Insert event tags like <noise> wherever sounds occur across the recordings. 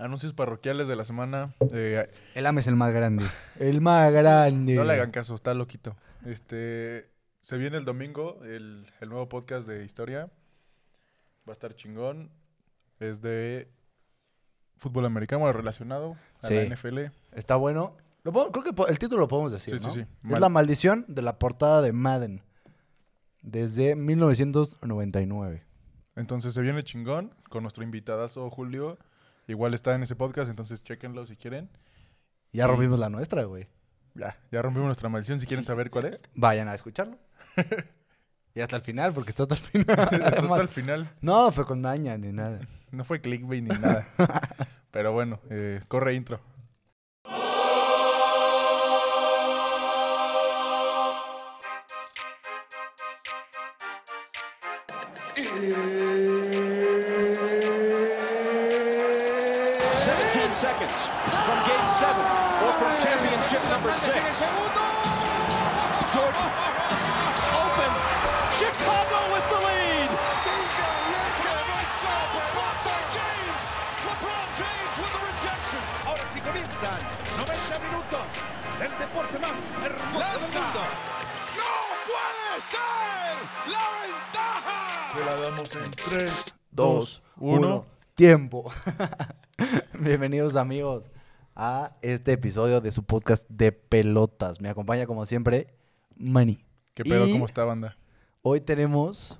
Anuncios parroquiales de la semana. Eh, El AME es el más grande. <laughs> El más grande. no le hagan caso, está loquito. Este, se viene el domingo el, el nuevo podcast de historia. Va a estar chingón. Es de fútbol americano relacionado a Sí. la NFL. Está bueno. Lo puedo- creo que el título lo podemos decir, Sí, ¿no? sí, sí. Es Mal- la maldición de la portada de Madden. Desde 1999. Entonces se viene chingón con nuestro invitadazo Julio. Igual está en ese podcast, entonces chequenlo si quieren. Ya Sí. rompimos la nuestra, güey. Ya, ya rompimos nuestra maldición. Si quieren saber cuál es, Vayan a escucharlo. <laughs> y hasta el final, porque está hasta el final. <laughs> Hasta el final. No, fue con daña ni nada. <laughs> No fue clickbait ni nada. Pero bueno, eh, corre intro. Six. Jordan open. Chicago with the lead. Ahora sí comienzan 90 minutos del deporte más hermoso del mundo. ¡No puede ser! ¡La ventaja! Se la damos en 3, 2, 1. 1. Tiempo. <laughs> Bienvenidos amigos a este episodio de su podcast de pelotas. Me acompaña como siempre Manny. ¿Qué pedo? Y ¿Cómo está, banda? Hoy tenemos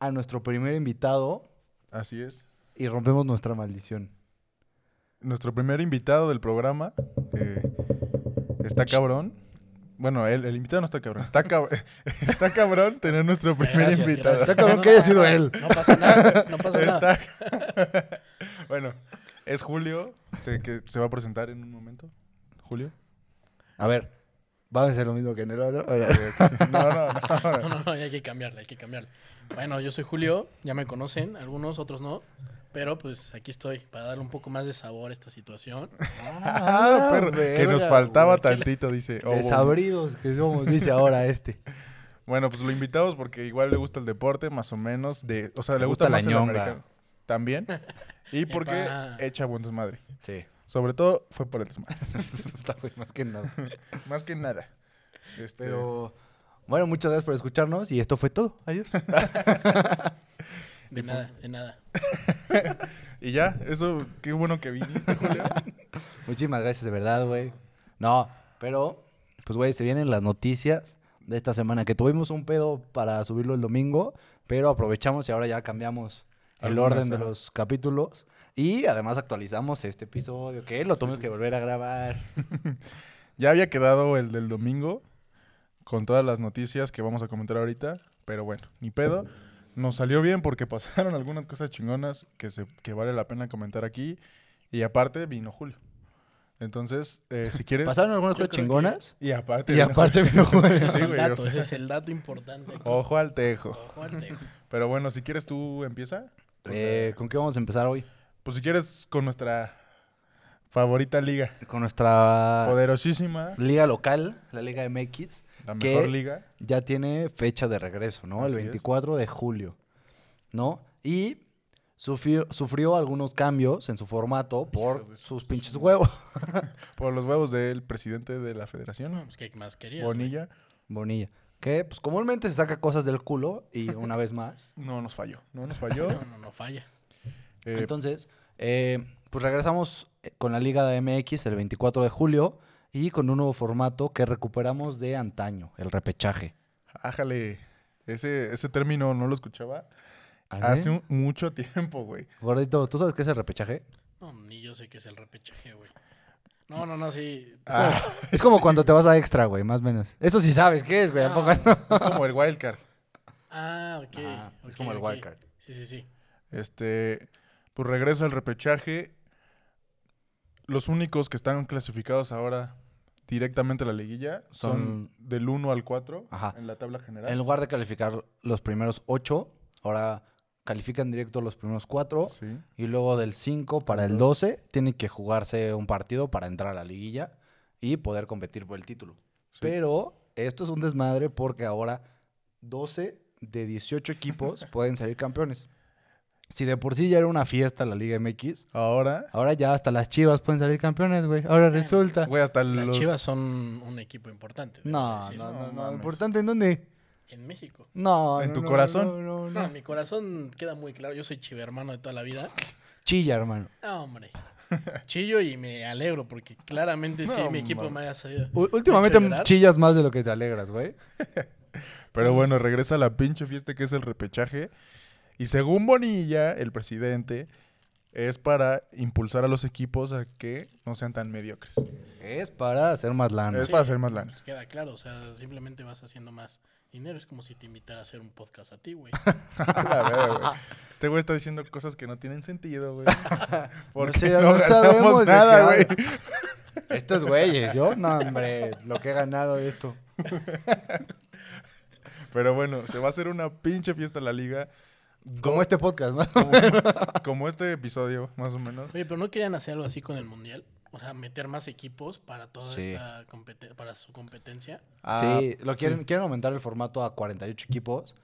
a nuestro primer invitado Así es. y rompemos nuestra maldición. Nuestro primer invitado del programa eh, está cabrón. Bueno, el, el invitado no está cabrón. Está, cab- <laughs> está cabrón tener nuestro primer Gracias, invitado. gracias. Está cabrón que haya sido él. No pasa nada, no pasa nada. Está- <laughs> bueno, es Julio, sé que se va a presentar en un momento. Julio. A ver, va a ser lo mismo que en el otro. No, no, no, <laughs> no. No, hay que cambiarle, hay que cambiarle. Bueno, yo soy Julio, ya me conocen, algunos, otros no. Pero pues aquí estoy para darle un poco más de sabor a esta situación. <laughs> Ah, perro, que nos faltaba güey, ¿qué le- tantito, dice. Oh, Desabridos que somos, dice ahora este. Bueno, pues lo invitamos porque igual le gusta el deporte, más o menos. De, o sea, le, Le gusta, gusta la más el ñonga. americano. También. <laughs> Y porque Epa. echa buen desmadre. Sí. Sobre todo fue por el desmadre. <laughs> Más que nada. <laughs> más que nada. Este, Pero bueno, muchas gracias por escucharnos y esto fue todo. Adiós. De nada, de nada. Y ya, eso, qué bueno que viniste, Julio. Muchísimas gracias, de verdad, güey. No, pero, pues, güey, se vienen las noticias de esta semana. Que tuvimos un pedo para subirlo el domingo, pero aprovechamos y ahora ya cambiamos el orden de los capítulos. Y además actualizamos este episodio, que lo tuvimos que volver a grabar. <laughs> Ya había quedado el del domingo con todas las noticias que vamos a comentar ahorita, pero bueno, ni pedo. Nos salió bien porque <laughs> pasaron algunas cosas chingonas que, se, que vale la pena comentar aquí. Y aparte vino Julio. Entonces, eh, si quieres... ¿Pasaron algunas cosas creo que- chingonas? Y aparte... Y vino aparte Julio. vino Julio. <laughs> Sí, güey, o dato, sea, ese es el dato importante. aquí. Ojo al tejo. Ojo al tejo. Pero bueno, si quieres tú empieza. Con, Eh, ¿Con qué vamos a empezar hoy? Pues si quieres con nuestra favorita liga. Con nuestra Poderosísima. liga local, la Liga MX. La mejor liga. ya tiene fecha de regreso, ¿no? Así el es. 24 de julio, ¿no? Y sufrió, sufrió algunos cambios en su formato por sus pinches huevos. <laughs> Por los huevos del presidente de la No, federación. pues, ¿qué más querías? güey? Bonilla. Que pues comúnmente se saca cosas del culo y una vez más. <laughs> No nos falló. No nos <laughs> falló. No, no, no falla. Eh, Entonces, eh, pues regresamos eh, con la Liga de MX el 24 de julio y con un nuevo formato que recuperamos de antaño, el repechaje. ájale. Ese, ese término no lo escuchaba ¿Ah, sí? hace un- mucho <laughs> tiempo, güey. Gordito, ¿tú sabes qué es el repechaje? No, ni yo sé qué es el repechaje, güey. No, no, no, sí. Ah, <laughs> Es como cuando te vas a extra, güey, más o menos. Eso sí sabes qué es, güey, ¿a poco no? es como el wildcard. Ah, ok. Es como el wildcard. Sí, sí, sí. Este, pues regresa el repechaje. Los únicos que están clasificados ahora directamente a la liguilla son, Son- del 1 al 4 Ajá. en la tabla general. En lugar de calificar los primeros ocho, ahora califican directo los primeros cuatro. Sí. Y luego del 5 para el 12, tiene que jugarse un partido para entrar a la liguilla y poder competir por el título. Sí. Pero esto es un desmadre porque ahora 12 de 18 equipos <laughs> pueden salir campeones. Si de por sí ya era una fiesta la Liga MX, Ahora, ahora ya hasta las chivas pueden salir campeones, güey. Ahora resulta. güey, hasta Las los... Chivas son un equipo importante. No, decir, no, no, no. mames. ¿Importante en dónde? En México. No. ¿En no, tu no, corazón? No, no, No, no. en mi corazón queda muy claro. Yo soy chivermano de toda la vida. Chilla, hermano. No, hombre. Chillo y me alegro porque claramente sí mi equipo me haya salido. U- últimamente chillas más de lo que te alegras, güey. <laughs> Pero bueno, regresa a la pinche fiesta que es el repechaje. Y según Bonilla, el presidente, es para impulsar a los equipos a que no sean tan mediocres. Es para hacer más lana. Es Sí. para hacer más lana. Pues queda claro, o sea, simplemente vas haciendo más dinero. Es como si te invitara a hacer un podcast a ti, güey. <laughs> Este güey está diciendo cosas que no tienen sentido, güey. <laughs> Porque sé, no, no sabemos nada, qué güey. Estos güeyes, yo, no, hombre, lo que he ganado de esto. <laughs> Pero bueno, se va a hacer una pinche fiesta en la liga. Como este podcast, ¿no? Como, como este episodio, más o menos. Oye, pero no querían hacer algo así con el mundial. O sea, meter más equipos para toda Sí. esta compete- para su competencia. Ah, sí, lo quieren, sí. quieren aumentar el formato a 48 equipos.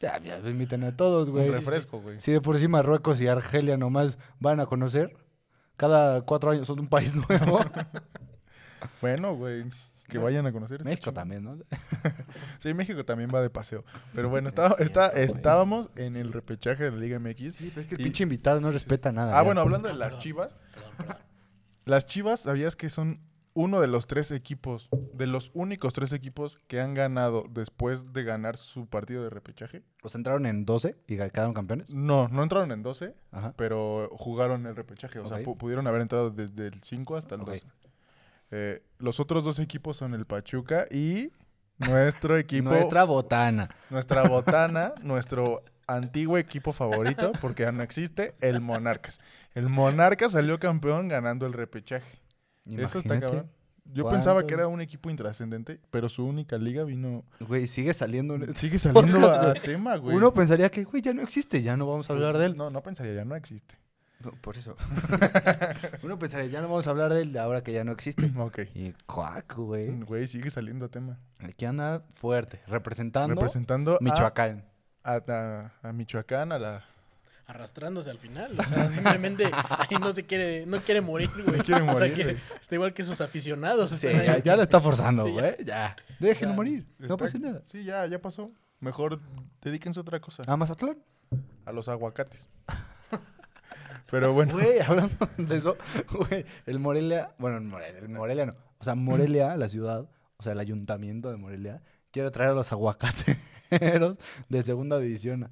Ya, ya, inviten a todos, güey. Un refresco, güey. Si de por sí Marruecos y Argelia nomás van a conocer, cada cuatro años son un país <laughs> nuevo. Bueno, güey. Que vayan a conocer. está México también, ¿no? <laughs> Sí, México también va de paseo. Pero bueno, está- güey. estábamos en el repechaje de la Liga MX. Sí, pero es que el Y- pinche invitado no sí, sí. respeta nada. Ah, ya. bueno, hablando de Ah, las perdón. chivas. Perdón, perdón. Las chivas, ¿sabías que son uno de los tres equipos, de los únicos tres equipos que han ganado después de ganar su partido de repechaje? Los entraron en 12 y quedaron campeones. No, no entraron en 12, Ajá. pero jugaron el repechaje. O sea, pu- pudieron haber entrado desde el 5 hasta el Ok. 12. Eh, los otros dos equipos son el Pachuca y nuestro <laughs> equipo, Nuestra botana. nuestra botana, <laughs> nuestro antiguo equipo favorito, porque ya no existe, el Monarcas. El Monarcas salió campeón ganando el repechaje. Eso está Imagínate. cabrón. Yo pensaba que era un equipo intrascendente, pero su única liga vino. Güey, sigue saliendo. en- Sigue <laughs> saliendo a tema, güey. Uno pensaría que, güey, ya no existe, ya no vamos a hablar de él. No, no pensaría, ya no existe. No, por eso. <laughs> Uno pensaría, ya no vamos a hablar de él ahora que ya no existe. <clears throat> Ok. Y cuac, güey. Güey, sigue saliendo a tema. Aquí anda fuerte, representando Representando Michoacán. A, a- a Michoacán, a la. Arrastrándose al final. O sea, simplemente ahí no se quiere, no quiere morir, güey. quiere O sea, morir, está igual que sus aficionados. Sí, ya, ya lo está forzando, Sí, güey. Ya. Déjenlo Ya. morir. No pasa nada. Sí, ya, ya pasó. Mejor dedíquense a otra cosa. ¿A Mazatlán? A los aguacates. <laughs> Pero bueno. Güey, hablando de eso, güey, el Morelia, bueno, el Morelia, el Morelia no. O sea, Morelia, la ciudad, o sea, el ayuntamiento de Morelia, quiere traer a los de segunda división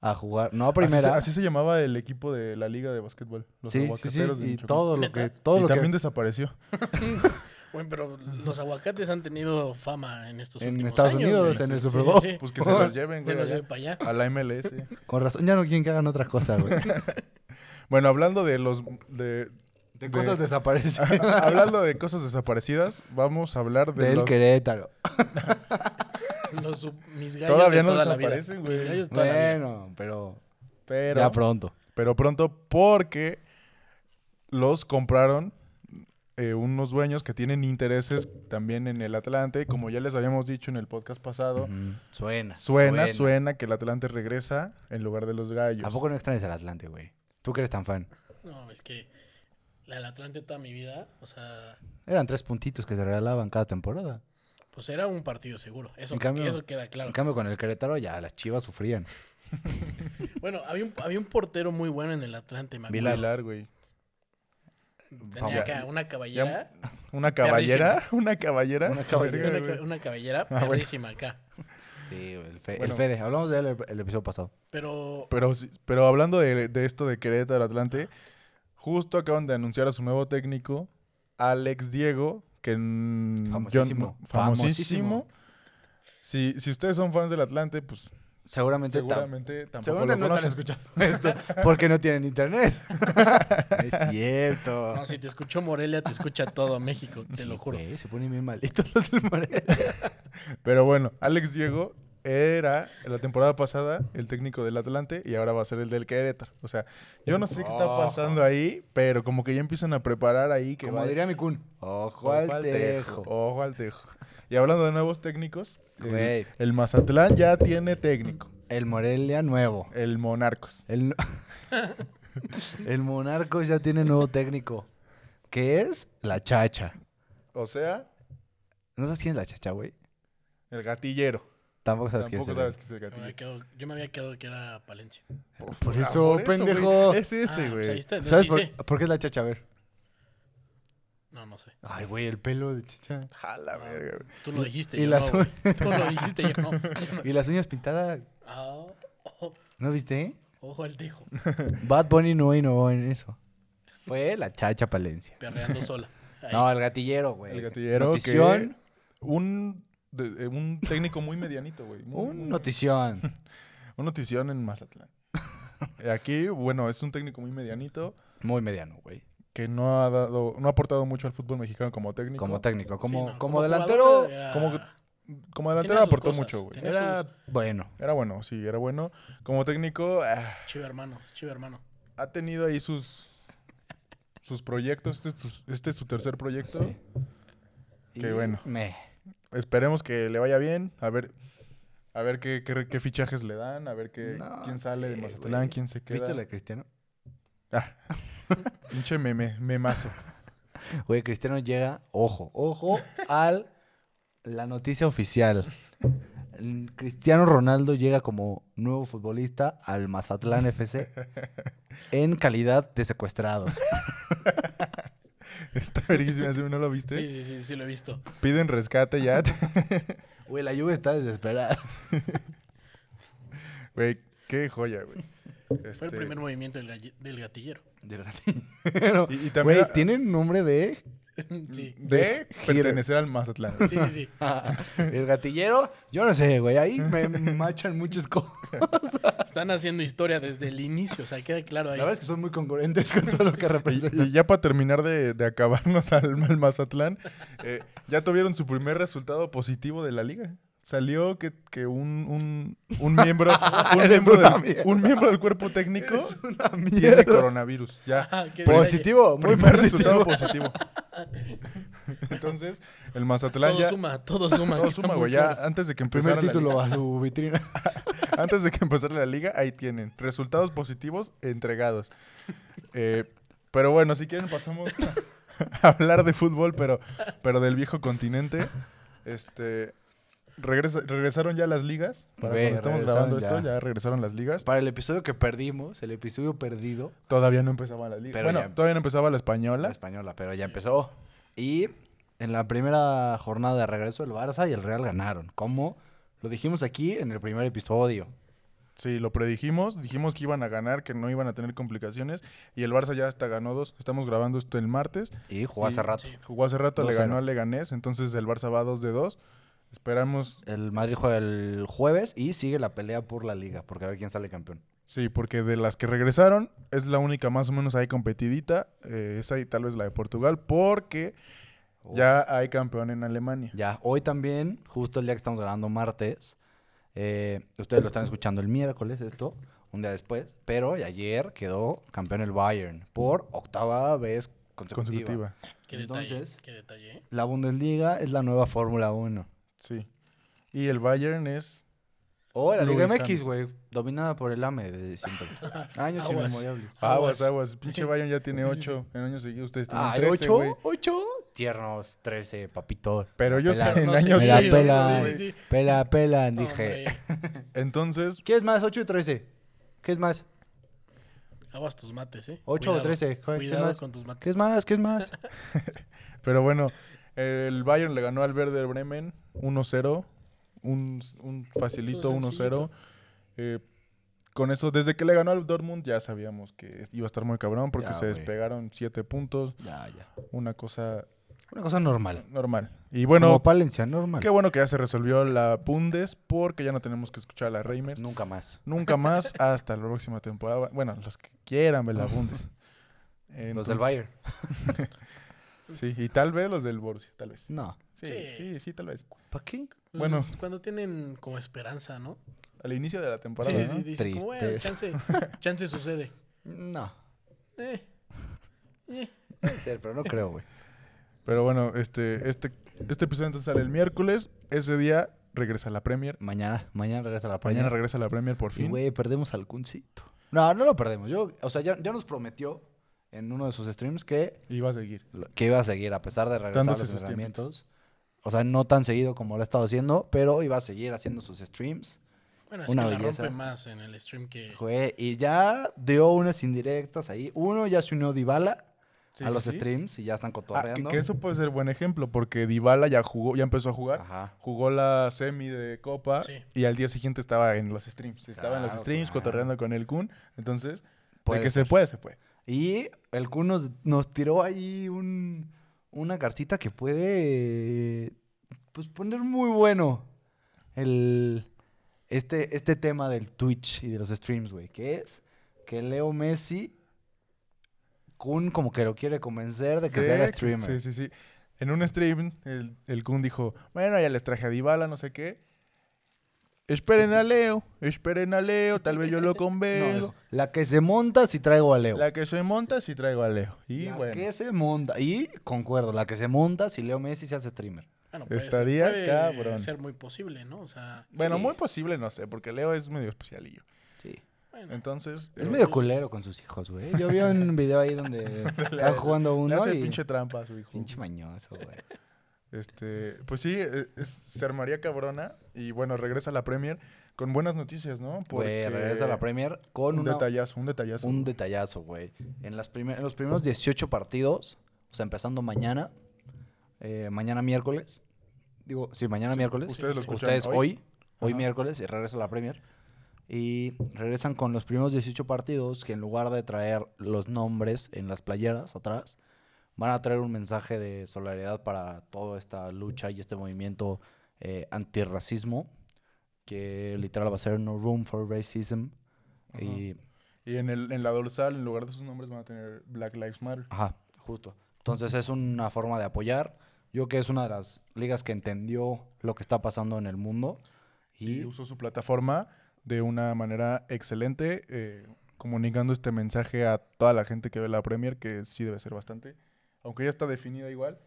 a jugar. No a Así se, primera. así se llamaba el equipo de la liga de básquetbol. Los sí, sí, sí. aguacateros de Y todo lo que. Todo y lo también que desapareció. <laughs> Bueno, pero los aguacates han tenido fama en estos en últimos Estados años, Unidos, güey. en el Super sí, Bowl. sí. Pues que se los <laughs> lleven, güey. los lleve para allá. a la MLS. Con razón, ya no quieren que hagan otra cosa, güey. <laughs> Bueno, hablando de los. De, De cosas desaparecidas. hablando de cosas desaparecidas, vamos a hablar de Del los. Querétaro. Los mis gallos Todavía no toda desaparecen, güey. Mis gallos de toda la vida. Bueno, pero. Pero, Ya pronto. pero pronto, porque los compraron eh, unos dueños que tienen intereses también en el Atlante. Como ya les habíamos dicho en el podcast pasado. Suena. suena, suena que el Atlante regresa en lugar de los gallos. ¿A poco no extrañas el Atlante, güey? Tú que eres tan fan. No, es que el Atlante toda mi vida, o sea, Eran tres puntitos que te regalaban cada temporada. Pues era un partido seguro. Eso, En cambio- eso queda claro. En cambio, con el Querétaro ya las chivas sufrían. <laughs> Bueno, había un, había un portero muy bueno en el Atlante, me acuerdo. Vilar, güey. Tenía acá una caballera. Una caballera, una caballera. Una caballera. Una, güey. ca- una caballera Ah, bueno. acá. Sí, el, Fe- Bueno. el Fede. Hablamos de él el, el episodio pasado. Pero Pero, pero hablando de, de esto de Querétaro Atlante, justo acaban de anunciar a su nuevo técnico, Alex Diego, que Famosísimo. yo- famosísimo. Si, si ustedes son fans del Atlante, pues Seguramente, tam- seguramente tampoco seguramente lo no están escuchando esto <laughs> porque no tienen internet. <laughs> es cierto. no, si te escuchó Morelia, te escucha todo México, te lo juro. güey, se ponen bien malitos los del Morelia. <laughs> Pero bueno, Alex Diego era la temporada pasada el técnico del Atlante y ahora va a ser el del Querétaro. O sea, yo no sé qué está pasando ahí, pero como que ya empiezan a preparar ahí que Como diría mi kun. Ojo al tejo. Ojo al tejo. Y hablando de nuevos técnicos, el, Mazatlán ya tiene técnico. El Morelia nuevo. El Monarcos. El, <laughs> el Monarcos ya tiene nuevo técnico. Que es la Chacha. O sea, ¿No sabes quién es la Chacha, güey? el gatillero. Tampoco sabes quién Tampoco es. sabes el- quién es el Yo me había quedado, yo me había quedado que era Palencia. Por Ah, eso, pendejo. Es ese, Ah, pues ahí güey. está, entonces ¿Sabes sí por, qué es la Chacha? A ver. No, no sé. Ay, güey, el pelo de Chacha. Jala, verga, güey. Tú lo dijiste, y yo las no. güey. Tú lo dijiste, yo no. <laughs> Y las uñas pintadas. Ah, ojo, ¿No viste? ojo al tejo. <laughs> Bad Bunny no innovó en eso. Fue la Chacha Palencia. Perreando sola. Ahí. No, el gatillero, güey. El gatillero Notición. que... Un, de- un técnico muy medianito, güey. Muy- Un notición. <laughs> Un notición en Mazatlán. <laughs> Aquí, bueno, es un técnico muy medianito Muy mediano, güey. que no ha dado, no ha aportado mucho al fútbol mexicano como técnico. Como técnico. Sí, Como, no, como, delantero. era- como que- Como delantero aportó cosas, mucho, güey. Era sus- bueno. Era bueno, sí, era bueno. Como técnico, ah, Chiva hermano, chiva hermano. ha tenido ahí sus sus proyectos. Este es su, este es su tercer proyecto. Sí. Qué Y bueno. Me. Esperemos que le vaya bien. A ver, a ver qué, qué, qué fichajes le dan, a ver qué, No quién sale de Mazatlán, quién se queda. ¿Viste la de Cristiano? Ah, <laughs> pinche meme, memazo. Güey, Cristiano llega, ojo, ojo al la noticia oficial. Cristiano Ronaldo llega como nuevo futbolista al Mazatlán FC <laughs> en calidad de secuestrado. <laughs> <laughs> Está verguísima, ¿sí? ¿no lo viste? Sí, sí, sí, sí lo he visto. Piden rescate ya. <laughs> Güey, la lluvia está desesperada. <laughs> Güey, qué joya, güey. Fue el Este, primer movimiento del, gatillero. Del gatillero. Y, y también Güey, tiene nombre de <laughs> Sí. de pertenecer al Mazatlán. Sí, sí, sí. <laughs> el gatillero. Yo no sé, güey, ahí me machan muchas cosas. Están haciendo historia desde el inicio, o sea, queda claro ahí. La verdad es que son muy congruentes con todo lo que Y, representa. y ya para terminar de, de acabarnos al, al Mazatlán, eh, ya tuvieron su primer resultado positivo de la liga. Salió que, que un, un, <laughs> un miembro, <laughs> un, miembro del, mierda. un miembro del cuerpo técnico una tiene coronavirus. Ya. Ah, Positivo, muy Primer positivo. resultado <laughs> positivo. Entonces, el Mazatlán Todo ya... suma, todo suma. Todo suma, güey. Ya antes de que Primer empezara la título liga- a su vitrina. Antes de que empezara la liga, ahí tienen. Resultados positivos entregados. Eh, pero bueno, si quieren pasamos a hablar de fútbol, pero, pero del viejo continente. Este. Regresa- regresaron ya las ligas. Para cuando estamos grabando esto, ya. regresaron las ligas. Para el episodio que perdimos, el episodio perdido, Todavía no empezaba la liga. Pero bueno, ya- todavía no empezaba la la española. española, pero ya empezó. Y en la primera jornada de regreso, el Barça y el Real ganaron. Como lo dijimos aquí en el primer episodio. Sí, lo predijimos. Dijimos que iban a ganar, que no iban a tener complicaciones. Y el Barça ya hasta ganó dos. Estamos grabando esto el martes. Y jugó hace rato. Jugó hace rato, le 2-0. ganó al Leganés. Entonces el Barça va 2 de 2. Esperamos El Madrid juega el jueves y sigue la pelea por la liga, porque a ver quién sale campeón. Sí, porque de las que regresaron es la única más o menos ahí competidita. Eh, esa y tal vez la de Portugal, porque ya hay campeón en Alemania. Ya, hoy también, justo el día que estamos grabando martes, eh, ustedes lo están escuchando el miércoles, esto, un día después, pero ayer quedó campeón el Bayern por octava vez consecutiva. Consecutiva. Qué detalle, Entonces- qué detalle. ¿eh? La Bundesliga es la nueva Fórmula 1. Sí. Y el Bayern es. O la Liga MX, güey, dominada por el AME de siempre. <laughs> Años Aguas. inmemorables. Aguas, Aguas. aguas. Pinche <laughs> Bayern ya tiene 8 en años seguidos. Ustedes tienen Ah, 13, ¿ocho? ¿Ocho? Tiernos, 13, papitos. Pero ellos en No, años seguidos, pela, sí, sí, pela, pela, dije. Hombre, <laughs> Entonces, ¿Qué es más, 8 y 13? ¿Qué es más? aguas tus mates, ¿eh? 8 o Cuidado, 13. ¿Qué Cuidado más? con tus mates. ¿Qué es más? ¿Qué es más? pero bueno, el Bayern le ganó al Werder Bremen 1-0. Un, un facilito Un 1-0. sencillito. Eh, con eso, desde que le ganó al Dortmund, ya sabíamos que iba a estar muy cabrón porque Ya, se despegaron 7 puntos. Ya, ya. Una cosa Una cosa normal. normal. Y Bueno, Como Palencia, normal. qué bueno que ya se resolvió la Bundes porque ya no tenemos que escuchar a la Reimers. Nunca más. Nunca más <laughs> hasta la próxima temporada. Bueno, los que quieran ver la Bundes. Los del Bayern. <laughs> Sí, y tal vez los del Borussia, tal vez. No. Sí, Sí. sí, sí, tal vez. ¿Para qué? Pues, Bueno. Cuando tienen como esperanza, ¿no? Al inicio de la temporada. Sí, ¿no? sí, dicen como, bueno, chance, <laughs> chance sucede. No. Eh, eh. Puede ser, pero no creo, güey. Pero bueno, este, este, este episodio entonces sale el miércoles. Ese día regresa a la Premier. Mañana, mañana regresa la Premier. Mañana regresa a la Premier por Y, fin. güey, perdemos al Cuncito. No, no lo perdemos. Yo, o sea, ya, ya nos prometió en uno de sus streams que, va a seguir. que iba a seguir a pesar de regresar a los sus entrenamientos. O sea, no tan seguido como lo ha estado haciendo, pero iba a seguir haciendo sus streams. Bueno, es Una que la belleza. rompe más en el stream que... Güey, y ya dio unas indirectas ahí. Uno ya se unió Dybala Sí, a sí, los sí. streams y ya están Ah, que, cotorreando. que eso puede ser buen ejemplo, porque Dybala ya jugó, ya empezó a jugar. Ajá. Jugó la semi de Copa Sí. y al día siguiente estaba en los streams. Estaba en los streams claro. cotorreando con el Kun. Entonces, Puede de que ser. se puede, se puede. Y el Kun nos, nos tiró ahí un, una cartita que puede pues poner muy bueno el, este, este tema del Twitch y de los streams, güey. Que es que Leo Messi, Kun como que lo quiere convencer de que se haga streamer. Sí, sí, sí. En un stream, el, el Kun dijo, bueno, ya les traje a Dybala, no sé qué. Esperen a Leo, esperen a Leo, tal vez yo lo <laughs> No, dijo, la que se monta si traigo a Leo. la que se monta, sí traigo a Leo. Y la bueno, que se monta. Y concuerdo, la que se monta si Leo Messi se hace streamer. Bueno, puede ser- Estaría puede cabrón. ser muy posible, ¿no? O sea, bueno, sí. muy posible, no sé, porque Leo es medio especialillo. Sí. bueno, Entonces, Es medio culero con sus hijos, güey. Yo vi un video ahí donde <laughs> están jugando le uno hace y... pinche trampa a su hijo. Pinche mañoso, güey. Este, pues sí, eh, es, se armaría cabrona. Y bueno, regresa a la Premier con buenas noticias, ¿no? Güey, regresa a la Premier con Un una- detallazo, un detallazo. un detallazo, güey. En, las primer- en los primeros 18 partidos, o sea, empezando mañana, eh, mañana miércoles. Digo, sí, mañana miércoles. ustedes lo escuchan Ustedes hoy. hoy, hoy miércoles, y regresa a la Premier. Y regresan con los primeros 18 partidos que en lugar de traer los nombres en las playeras atrás, van a traer un mensaje de solidaridad para toda esta lucha y este movimiento eh, antirracismo, que literal va a ser No Room for Racism. Y Y en, el, en la dorsal, en lugar de sus nombres, van a tener Black Lives Matter. Ajá, justo. Entonces es una forma de apoyar. Yo creo que es una de las ligas que entendió lo que está pasando en el mundo. Y Y usó su plataforma de una manera excelente, eh, comunicando este mensaje a toda la gente que ve la Premier, que sí debe ser bastante. Aunque ya está definida igual.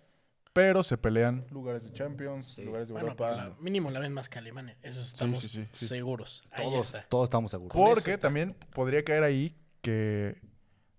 Pero se pelean lugares de Champions, lugares de bueno, Europa. la- mínimo la ven más que Alemania. Eso estamos sí, sí, sí. seguros. Ahí todos, está. todos estamos seguros. Porque también podría caer ahí que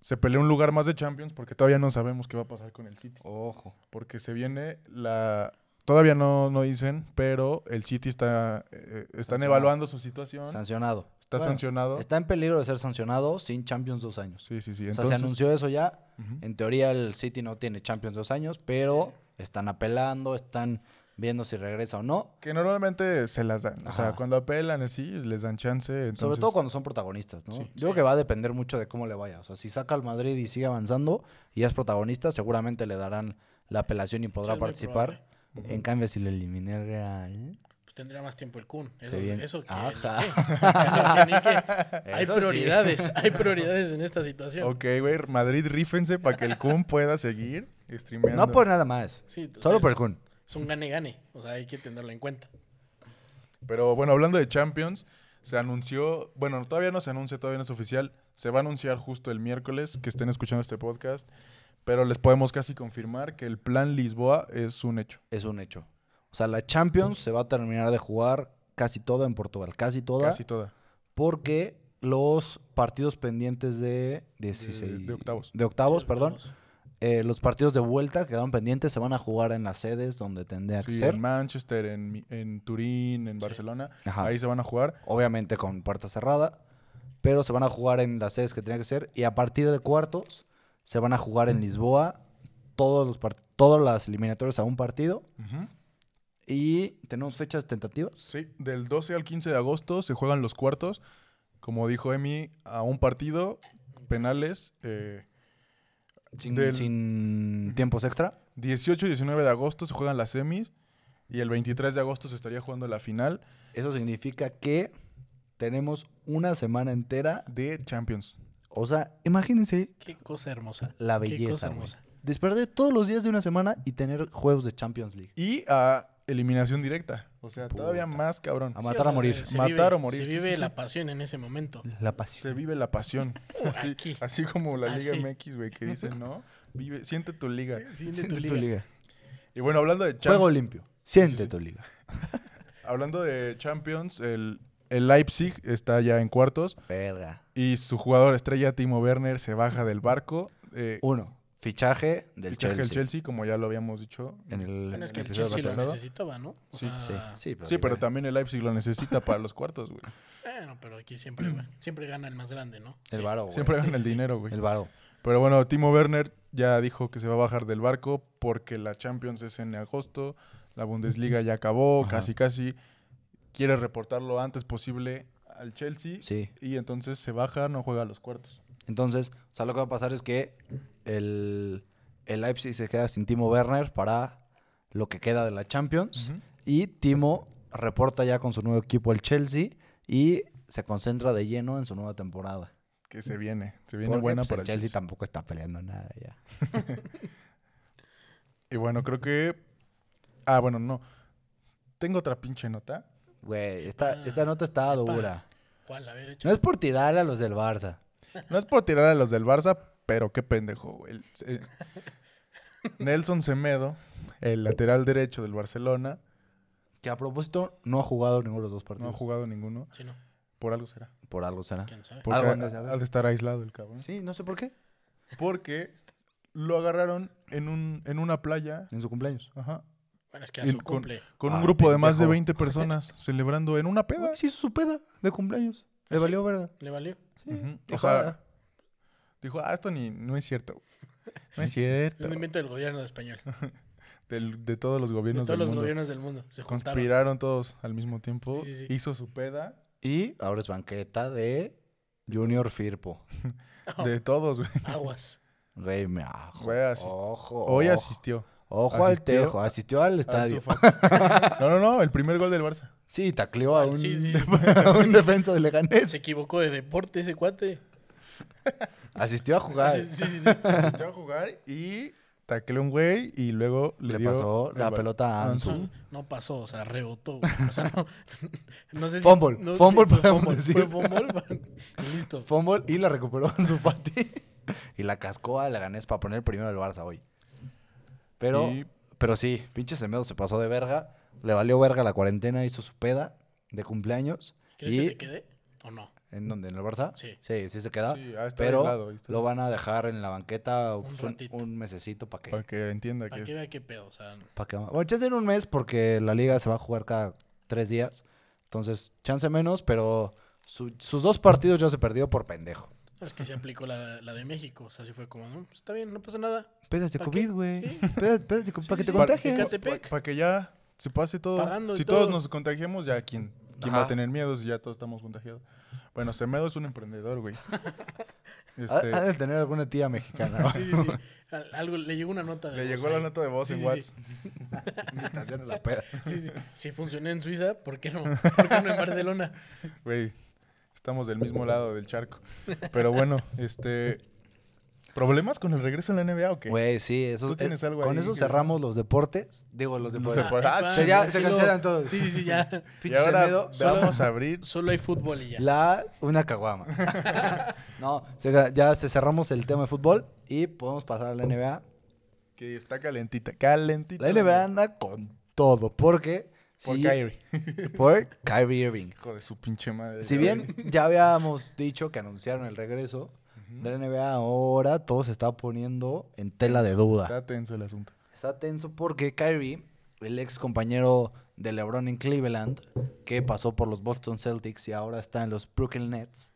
se pelea un lugar más de Champions, porque todavía no sabemos qué va a pasar con el City. Ojo. Porque se viene la... Todavía no, no dicen, pero el City está... eh, están Sancionado. evaluando su situación. Sancionado. Está Bueno, sancionado. Está en peligro de ser sancionado sin Champions dos años. Sí, sí, sí. o Entonces, sea, se anunció eso ya. En teoría el City no tiene Champions dos años, pero están apelando, están viendo si regresa o no. Que normalmente se las dan. O sea, cuando apelan así, les dan chance. Entonces, Sobre todo cuando son protagonistas, ¿no? Sí. Yo creo que va a depender mucho de cómo le vaya. O sea, si saca al Madrid y sigue avanzando y es protagonista, seguramente le darán la apelación y podrá participar. En cambio, si le eliminé al Real... Pues tendría más tiempo el Kun. Eso, viene- eso que, Ajá. Eso que. <laughs> Hay Eso sí. prioridades, <laughs> hay prioridades en esta situación. Ok, güey. Madrid, rífense para que el Kun pueda seguir streameando. No por nada más. Sí, Solo por el Kun. Es un gane-gane. O sea, hay que tenerlo en cuenta. Pero bueno, hablando de Champions, se anunció, bueno, todavía no se anuncia, todavía no es oficial, se va a anunciar justo el miércoles que estén escuchando este podcast, pero les podemos casi confirmar que el plan Lisboa es un hecho. Es un hecho. O sea, la Champions se va a terminar de jugar casi toda en Portugal. Casi toda. Casi toda. Porque los partidos pendientes de... 16 de octavos. De octavos, Sí, perdón. octavos. eh, los partidos de vuelta quedaron pendientes, se van a jugar en las sedes donde tendría que Sí, ser. en Manchester, en, en Turín, en Barcelona, Ajá. ahí se van a jugar. Obviamente con puerta cerrada, pero se van a jugar en las sedes que tenían que ser. Y a partir de cuartos, se van a jugar en Lisboa todos los todas las eliminatorias a un partido. Ujú. Y tenemos fechas tentativas. Sí, del 12 al 15 de agosto se juegan los cuartos. Como dijo Emi, a un partido, penales. eh, Sin, Del- sin tiempos extra. 18 y 19 de agosto se juegan las semis. Y el 23 de agosto se estaría jugando la final Eso significa que tenemos una semana entera. de Champions. O sea, imagínense Qué cosa hermosa. la Qué belleza, cosa güey. hermosa. Despertar todos los días de una semana y tener juegos de Champions League. Y a eliminación directa. O sea, todavía Puta. más cabrón. A Sí, matar a morir. Se, se Matar vive, o morir, Se vive sí, sí. la pasión en ese momento. La pasión. Se vive la pasión. <laughs> Así, Aquí. así como la Liga Así. MX, güey, que dicen, ¿no? Vive, siente tu liga. Siente Siente tu tu liga. liga. Y bueno, hablando de Juego Champions. limpio. Siente sí. tu liga. <laughs> Hablando de Champions, el, el Leipzig está ya en cuartos Verga. y su jugador estrella, Timo Werner, se baja del barco. Eh, Uno, fichaje del fichaje Chelsea. del Chelsea, como ya lo habíamos dicho. En el, Bueno, es en que el el episodio Chelsea lo pasado. necesitaba, ¿no? O Sí, sea, Sí, sí, pero, Sí, pero digo, también el Leipzig lo necesita para los cuartos, güey. Bueno, pero aquí siempre, siempre gana el más grande, ¿no? El Sí. varo, güey. Siempre ganan el dinero, güey. El varo. Pero bueno, Timo Werner ya dijo que se va a bajar del barco porque la Champions es en agosto, la Bundesliga ya acabó, Ajá. casi casi. Quiere reportar lo antes posible al Chelsea Sí. y entonces se baja, no juega a los cuartos. Entonces, o sea, lo que va a pasar es que el, el Leipzig se queda sin Timo Werner para lo que queda de la Champions. Y Timo reporta ya con su nuevo equipo, el Chelsea, y se concentra de lleno en su nueva temporada. Que se viene, se viene Porque, buena pues, para el el Chelsea Chelsea. tampoco está peleando nada ya. <laughs> Y bueno, creo que... Ah, bueno, no. Tengo otra pinche nota. Güey, esta, esta nota está dura. ¿Cuál? A ver, hecho. No es por tirarle a los del Barça. No es por tirar a los del Barça, pero qué pendejo. güey. El- Nelson Semedo, el lateral derecho del Barcelona, Que a propósito, no ha jugado ninguno de los dos no partidos. ha jugado ninguno. Sí, ¿no? Por algo será. Por algo será. ¿Quién sabe? Porque Algo ha, han de saber. ha de estar aislado el cabrón. Sí, no sé por qué. Porque lo agarraron en, un, en una playa. En su cumpleaños. Ajá. Bueno, es que a su con, cumple. con Ah, un grupo de más de pendejo. 20 personas celebrando en una peda. Sí hizo su peda de cumpleaños. Le ¿Sí? valió verga. ¿Le valió? O dijo, sea, "Ah". dijo, ah, esto ni, no es cierto. <laughs> No es Es cierto. un invento del gobierno español. <laughs> Del- de todos los De gobiernos todos del los mundo. gobiernos del mundo. Se juntaron. Conspiraron todos al mismo tiempo. Sí, sí, sí. Hizo su peda Y ahora es banqueta de Junior Firpo. <laughs> de todos, güey. Aguas. Güey, me ajo. Güey, asist- Ojo. Hoy ojo. asistió. Ojo al asistió tejo. Asistió al estadio. No, no, no, el primer gol del Barça. Sí, tacleó a un, Sí, sí. <laughs> a un defensa de Leganés. Se equivocó de deporte ese cuate. Asistió a jugar. Sí, sí, sí. Asistió a jugar y tacleó un güey y luego le, Le dio pasó la pelota a Ansu. No, pasó, o sea, rebotó. O sea, no, <laughs> no sé si. Fumble, no, fumble fue podemos fumble, decir. Fue fumble. <laughs> y listo. Fumble y la recuperó en su Fati. y la cascó a Leganés para poner primero el Barça hoy. Pero, Y- pero sí, pinche Semedo se pasó de verga. Le valió verga la cuarentena, hizo su peda de cumpleaños. ¿Crees y que se quede o no? ¿En dónde? ¿En el Barça? Sí. Sí, sí se queda. Sí, pero aislado, lo van a dejar en la banqueta Un pues, un, mesecito para que... Para que entienda Para que que es... vea qué pedo. O sea, pa' que bueno, chance en un mes porque la liga se va a jugar cada tres días. Entonces, chance menos, pero su- sus dos partidos ya se perdió por pendejo. es que se aplicó la, la de México. O sea, así fue como, no, pues, está bien, no pasa nada. Pedas de ¿Pa' COVID, güey. Sí. Pedas, pedas de co- Sí, para que sí, te. Ecatepec. Para que ya se pase todo. Pagando si todos todo. nos contagiemos, ya quién, quién va a tener miedo si ya todos estamos contagiados. Bueno, Semedo es un emprendedor, güey. <laughs> Este, ha de tener alguna tía mexicana. <laughs> Sí, sí, sí. Algo, le llegó una nota de le voz llegó la nota de voz Sí, en sí, WhatsApp. sí. <laughs> Invitación a la peda. Sí, sí. Si funcionó en Suiza, ¿por qué no? ¿Por qué no en Barcelona? Güey, estamos del mismo lado del charco. Pero bueno, este... ¿Problemas con el regreso en la NBA o qué? Güey, sí, eso, ¿Tú tienes algo con ahí eso que- cerramos los deportes. Digo, los deportes. deportes. Ah, Ah, se ya- se tranquilo. cancelan todos. Sí, sí, sí, ya. <laughs> y Pinche ahora Semedo, vamos a abrir... Solo hay fútbol y ya. La, una caguama. <laughs> no, se- ya se cerramos el tema de fútbol y podemos pasar a la NBA. Que está calentita, calentita. La NBA anda con todo, porque... Por sí- Kyrie. <laughs> Por Kyrie Irving. Hijo de su pinche madre. Si bien ya habíamos dicho que anunciaron el regreso de la NBA, ahora todo se está poniendo en tela de duda. Está tenso el asunto. Está tenso porque Kyrie, el ex compañero de LeBron en Cleveland, que pasó por los Boston Celtics y ahora está en los Brooklyn Nets,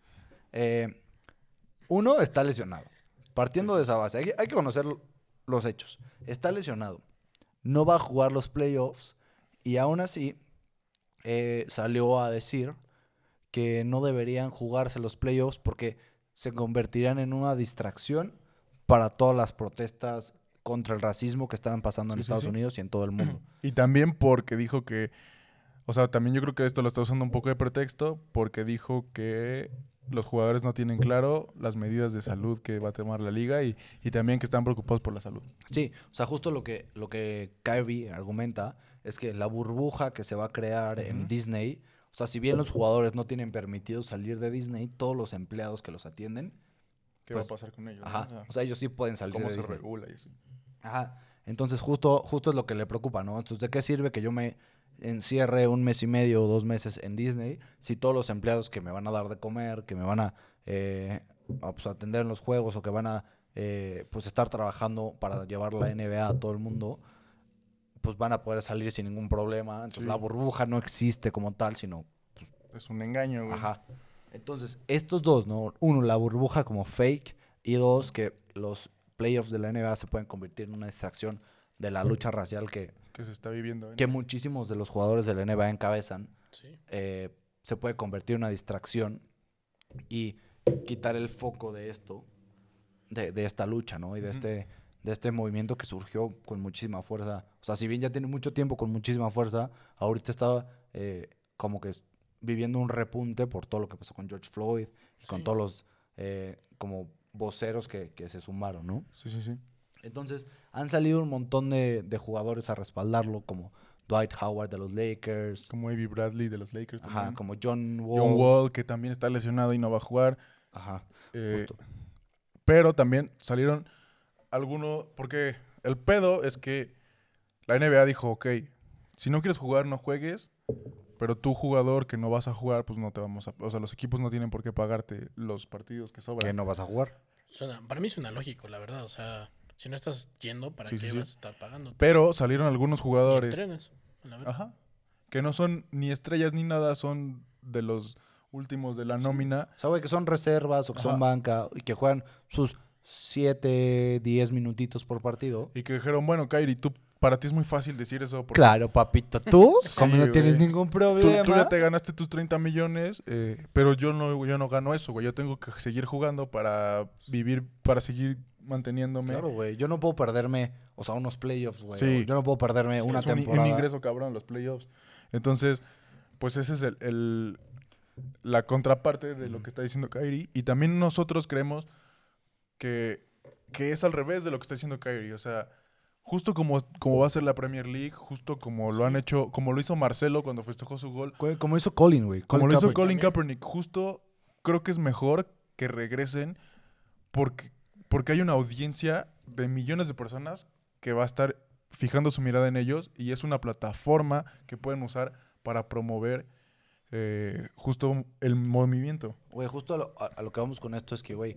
eh, uno está lesionado. Partiendo de esa base, hay, hay que conocer los hechos. Está lesionado. No va a jugar los playoffs y aún así eh, salió a decir que no deberían jugarse los playoffs porque se convertirían en una distracción para todas las protestas contra el racismo que estaban pasando en Sí, Estados sí. Unidos y en todo el <clears throat> mundo. Y también porque dijo que, o sea, también yo creo que esto lo está usando un poco de pretexto porque dijo que los jugadores no tienen claro las medidas de salud que va a tomar la liga y, y también que están preocupados por la salud. Sí, o sea, justo lo que, lo que Kyrie argumenta es que la burbuja que se va a crear en. Disney, o sea, si bien los jugadores no tienen permitido salir de Disney, todos los empleados que los atienden, ¿Qué Pues, va a pasar con ellos? ajá, O sea, o sea, ellos sí pueden salir ¿Cómo de se Disney. regula y así? Ajá. Entonces, justo, justo es lo que le preocupa, ¿no? Entonces, ¿de qué sirve que yo me encierre un mes y medio o dos meses en Disney si todos los empleados que me van a dar de comer, que me van a, eh, a, pues, atender en los juegos o que van a eh, pues estar trabajando para llevar la NBA a todo el mundo, pues van a poder salir sin ningún problema. Entonces Sí. la burbuja no existe como tal, sino Es un engaño, güey. Ajá. Entonces, estos dos, ¿no? Uno, la burbuja como fake. Y dos, que los playoffs de la NBA se pueden convertir en una distracción de la lucha racial que, Que se está viviendo. ¿eh? que muchísimos de los jugadores de la NBA encabezan. Sí. eh, se puede convertir en una distracción y quitar el foco de esto, de, de esta lucha, ¿no? Y de este, de este movimiento que surgió con muchísima fuerza. O sea, si bien ya tiene mucho tiempo con muchísima fuerza, ahorita está eh, como que viviendo un repunte por todo lo que pasó con George Floyd y con todos los eh, como voceros que, que se sumaron, ¿no? Sí, sí, sí. Entonces, han salido un montón de, de jugadores a respaldarlo, como Dwight Howard de los Lakers, Como Avery Bradley de los Lakers. ajá, también. como John Wall. John Wall, que también está lesionado y no va a jugar. Ajá, Eh, justo. pero también salieron algunos. Porque el pedo es que la NBA dijo: Ok, si no quieres jugar, no juegues. Pero tú, jugador que no vas a jugar, pues no te vamos a. O sea, los equipos no tienen por qué pagarte los partidos que que sobran. no vas a jugar. Suena- para mí suena lógico, la verdad. O sea, si no estás yendo, ¿para Sí, qué sí, sí. vas a estar pagando? Pero salieron algunos jugadores. entrenas, la verdad. Ajá. Que no son ni estrellas ni nada, son de los últimos de la nómina. O sea, güey, que son reservas o que Ajá. son banca y que juegan sus 7, 10 minutitos por partido. Y que dijeron, bueno, Kairi, tú, para ti es muy fácil decir eso. Porque Claro, papito, tú, <laughs> como no tienes ningún problema. tú ya te ganaste tus 30 millones, eh, pero yo no, yo no gano eso, güey. Yo tengo que seguir jugando para vivir, para seguir manteniéndome. Claro, güey. Yo no puedo perderme, o sea, unos playoffs, güey. Sí. Yo no puedo perderme una es un, temporada. un ingreso cabrón los playoffs. Entonces, pues ese es el, el- la contraparte de lo que está diciendo Kyrie. Y también nosotros creemos que, que es al revés de lo que está diciendo Kyrie. O sea, justo como, como va a ser la Premier League, justo como lo han hecho, como lo hizo Marcelo cuando festejó su gol, Como hizo Colin, güey. como Colin lo hizo. Colin. Kaepernick, justo creo que es mejor que regresen porque, porque hay una audiencia de millones de personas que va a estar fijando su mirada en ellos y es una plataforma que pueden usar para promover eh, justo el movimiento. Güey, justo a lo, a- a lo que vamos con esto es que, güey,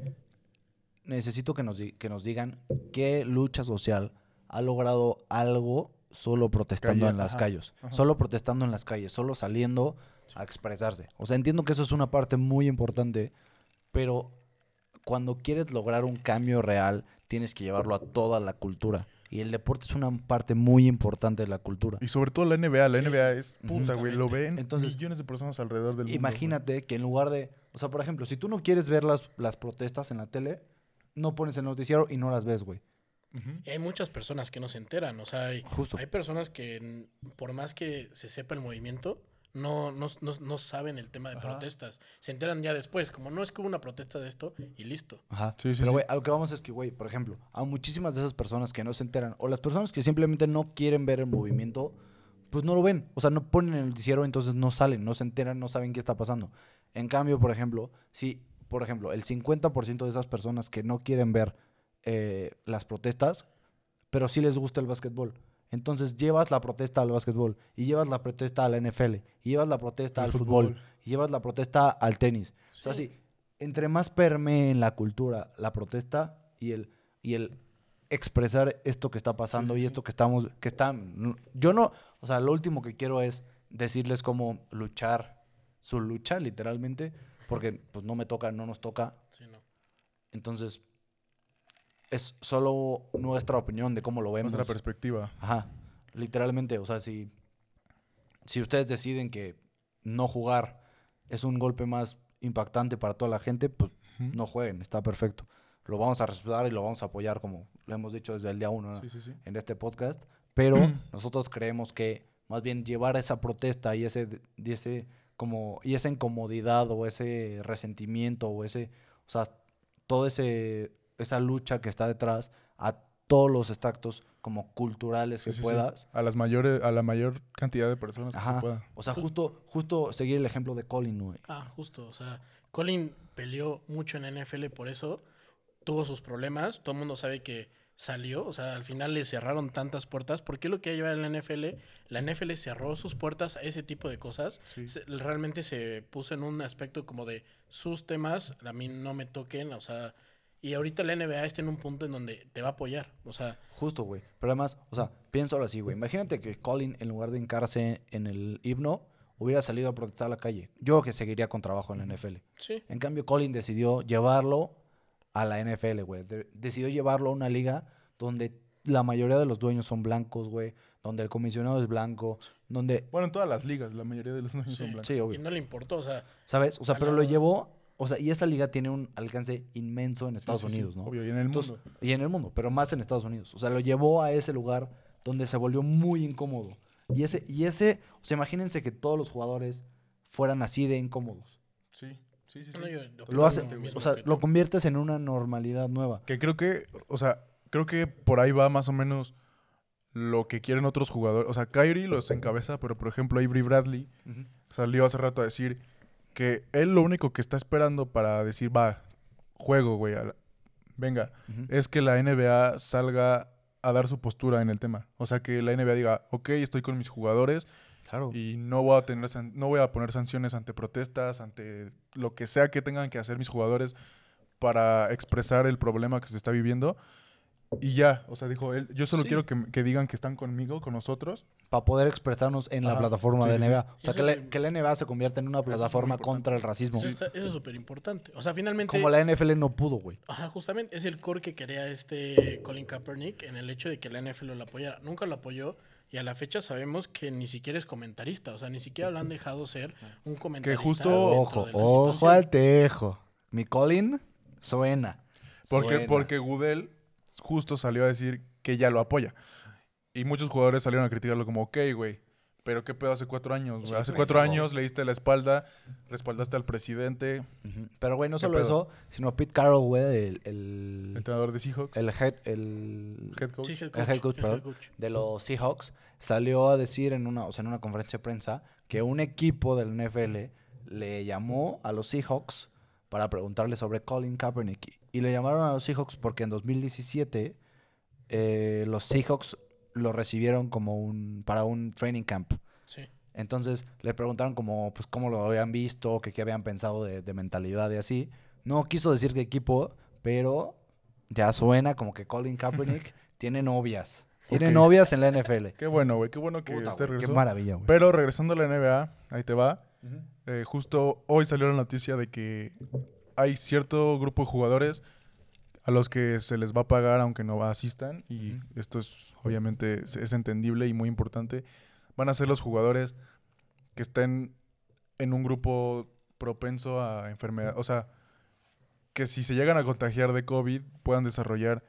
necesito que nos, que nos digan qué lucha social ha logrado algo solo protestando Calle, en las ajá, calles. ajá. Solo protestando en las calles, solo saliendo a expresarse. O sea, entiendo que eso es una parte muy importante, pero cuando quieres lograr un cambio real, tienes que llevarlo a toda la cultura. Y el deporte es una parte muy importante de la cultura. Y sobre todo la NBA, la Sí, NBA es puta, güey, lo ven Entonces, millones de personas alrededor del mundo. Imagínate que en lugar de, o sea, por ejemplo, si tú no quieres ver las, las protestas en la tele, no pones el noticiero y no las ves, güey. Y hay muchas personas que no se enteran. O sea, hay, Justo. hay personas que, por más que se sepa el movimiento, no, no, no, no saben el tema de Ajá. protestas. Se enteran ya después, como no es que hubo una protesta de esto y listo. Ajá. Sí, sí, Pero, sí. güey, a lo que vamos es que, güey, por ejemplo, a muchísimas de esas personas que no se enteran, o las personas que simplemente no quieren ver el movimiento, pues no lo ven. O sea, no ponen el noticiero, entonces no salen, no se enteran, no saben qué está pasando. En cambio, por ejemplo, si, por ejemplo, el 50% de esas personas que no quieren ver eh, las protestas, pero sí les gusta el básquetbol. Entonces llevas la protesta al básquetbol, y llevas la protesta a la NFL, y llevas la protesta Al fútbol, fútbol. y llevas la protesta al tenis. O sea, sí, entre más permee en la cultura la protesta y el, y el expresar esto que está pasando sí, y sí. esto que estamos, que están, yo no, o sea, lo último que quiero es decirles cómo luchar su lucha, literalmente, porque pues no me toca, no nos toca, Sí, no. entonces es solo nuestra opinión de cómo lo vemos. Nuestra perspectiva. Ajá, literalmente, o sea, si, si ustedes deciden que no jugar es un golpe más impactante para toda la gente, pues no jueguen, está perfecto. Lo vamos a respetar y lo vamos a apoyar como lo hemos dicho desde el día uno ¿no? Sí, sí, sí. en este podcast, pero <clears throat> nosotros creemos que más bien llevar esa protesta y ese, y ese como y esa incomodidad o ese resentimiento o ese, o sea, todo ese esa lucha que está detrás a todos los extractos como culturales que sí, sí. puedas. A las mayores, a la mayor cantidad de personas que se pueda. O sea, justo justo seguir el ejemplo de Colin, güey. Ah, justo. O sea, Colin peleó mucho en NFL por eso. Tuvo sus problemas. Todo el mundo sabe que salió, o sea, al final le cerraron tantas puertas. ¿Por qué lo que lleva la NFL? La NFL cerró sus puertas a ese tipo de cosas. Sí. Se- realmente se puso en un aspecto como de sus temas, a mí no me toquen, o sea, y ahorita la NBA está en un punto en donde te va a apoyar, o sea, Justo, güey. Pero además, o sea, piénsalo así, güey. Imagínate que Colin, en lugar de hincarse en el himno, hubiera salido a protestar a la calle. Yo que seguiría con trabajo en la NFL. sí. En cambio, Colin decidió llevarlo a la NFL, güey. De- decidió llevarlo a una liga donde la mayoría de los dueños son blancos, güey. Donde el comisionado es blanco. Donde... Bueno, en todas las ligas, la mayoría de los dueños son blancos. Sí, Y obvio. no le importó, o sea, ¿Sabes? O sea, pero la- lo llevó... O sea, y esta liga tiene un alcance inmenso en Estados sí, sí, Unidos, ¿no? Obvio, y en el Entonces, mundo. y en el mundo, pero más en Estados Unidos. O sea, lo llevó a ese lugar donde se volvió muy incómodo. Y ese, y ese, o sea, imagínense que todos los jugadores fueran así de incómodos. Sí, sí, sí. sí. no, yo opino Lo hace, o sea, lo conviertes en una normalidad nueva. Que creo que, o sea, creo que por ahí va más o menos lo que quieren otros jugadores. O sea, Kyrie los encabeza, pero por ejemplo, Avery Bradley salió hace rato a decir que él lo único que está esperando para decir, va, juego, güey, la- venga, es que la NBA salga a dar su postura en el tema. O sea, que la NBA diga, ok, estoy con mis jugadores Claro. y no voy a tener no voy a poner sanciones ante protestas, ante lo que sea que tengan que hacer mis jugadores para expresar el problema que se está viviendo. Y ya, o sea, dijo él, yo solo Sí. quiero que, que digan que están conmigo, con nosotros. Para poder expresarnos en la Ajá. plataforma Sí, de sí, sí. NBA. O sea, que, la- es- que la NBA se convierta en una plataforma contra el racismo. Eso, está- eso es súper importante. O sea, finalmente... Como la NFL no pudo, güey. Ajá, justamente es el core que quería este Colin Kaepernick en el hecho de que la NFL lo apoyara. Nunca lo apoyó y a la fecha sabemos que ni siquiera es comentarista. O sea, ni siquiera lo han dejado ser un comentarista. justo- dentro Ojo, ojo situación. al tejo. Mi Colin suena. Porque, Suena. porque Goodell justo salió a decir que ya lo apoya. Y muchos jugadores salieron a criticarlo como, ok, güey, pero qué pedo hace cuatro años, güey. Hace cuatro años le diste la espalda, respaldaste al presidente. Pero, güey, no ¿Qué solo pedo? eso, sino Pete Carroll, güey, el, el el, entrenador de Seahawks, el head, el, head coach. Sí, head el head coach, el perdón, head coach. de los Seahawks, salió a decir en una, o sea, en una conferencia de prensa que un equipo del NFL le llamó a los Seahawks para preguntarle sobre Colin Kaepernick. Y le llamaron a los Seahawks porque en 2017 eh, los Seahawks lo recibieron como un para un training camp. Sí. Entonces le preguntaron como, pues, cómo lo habían visto, que qué habían pensado de, de mentalidad y así. No quiso decir qué equipo, pero ya suena como que Colin Kaepernick <laughs> tiene novias. Tiene novias en la NFL. Qué bueno, güey, qué bueno que Puta, usted güey, qué regresó. maravilla, güey. Pero regresando a la NBA, ahí te va. Eh, justo hoy salió la noticia de que hay cierto grupo de jugadores a los que se les va a pagar aunque no asistan y esto es obviamente es, es entendible y muy importante. Van a ser los jugadores que estén en un grupo propenso a enfermedad, o sea, que si se llegan a contagiar de COVID puedan desarrollar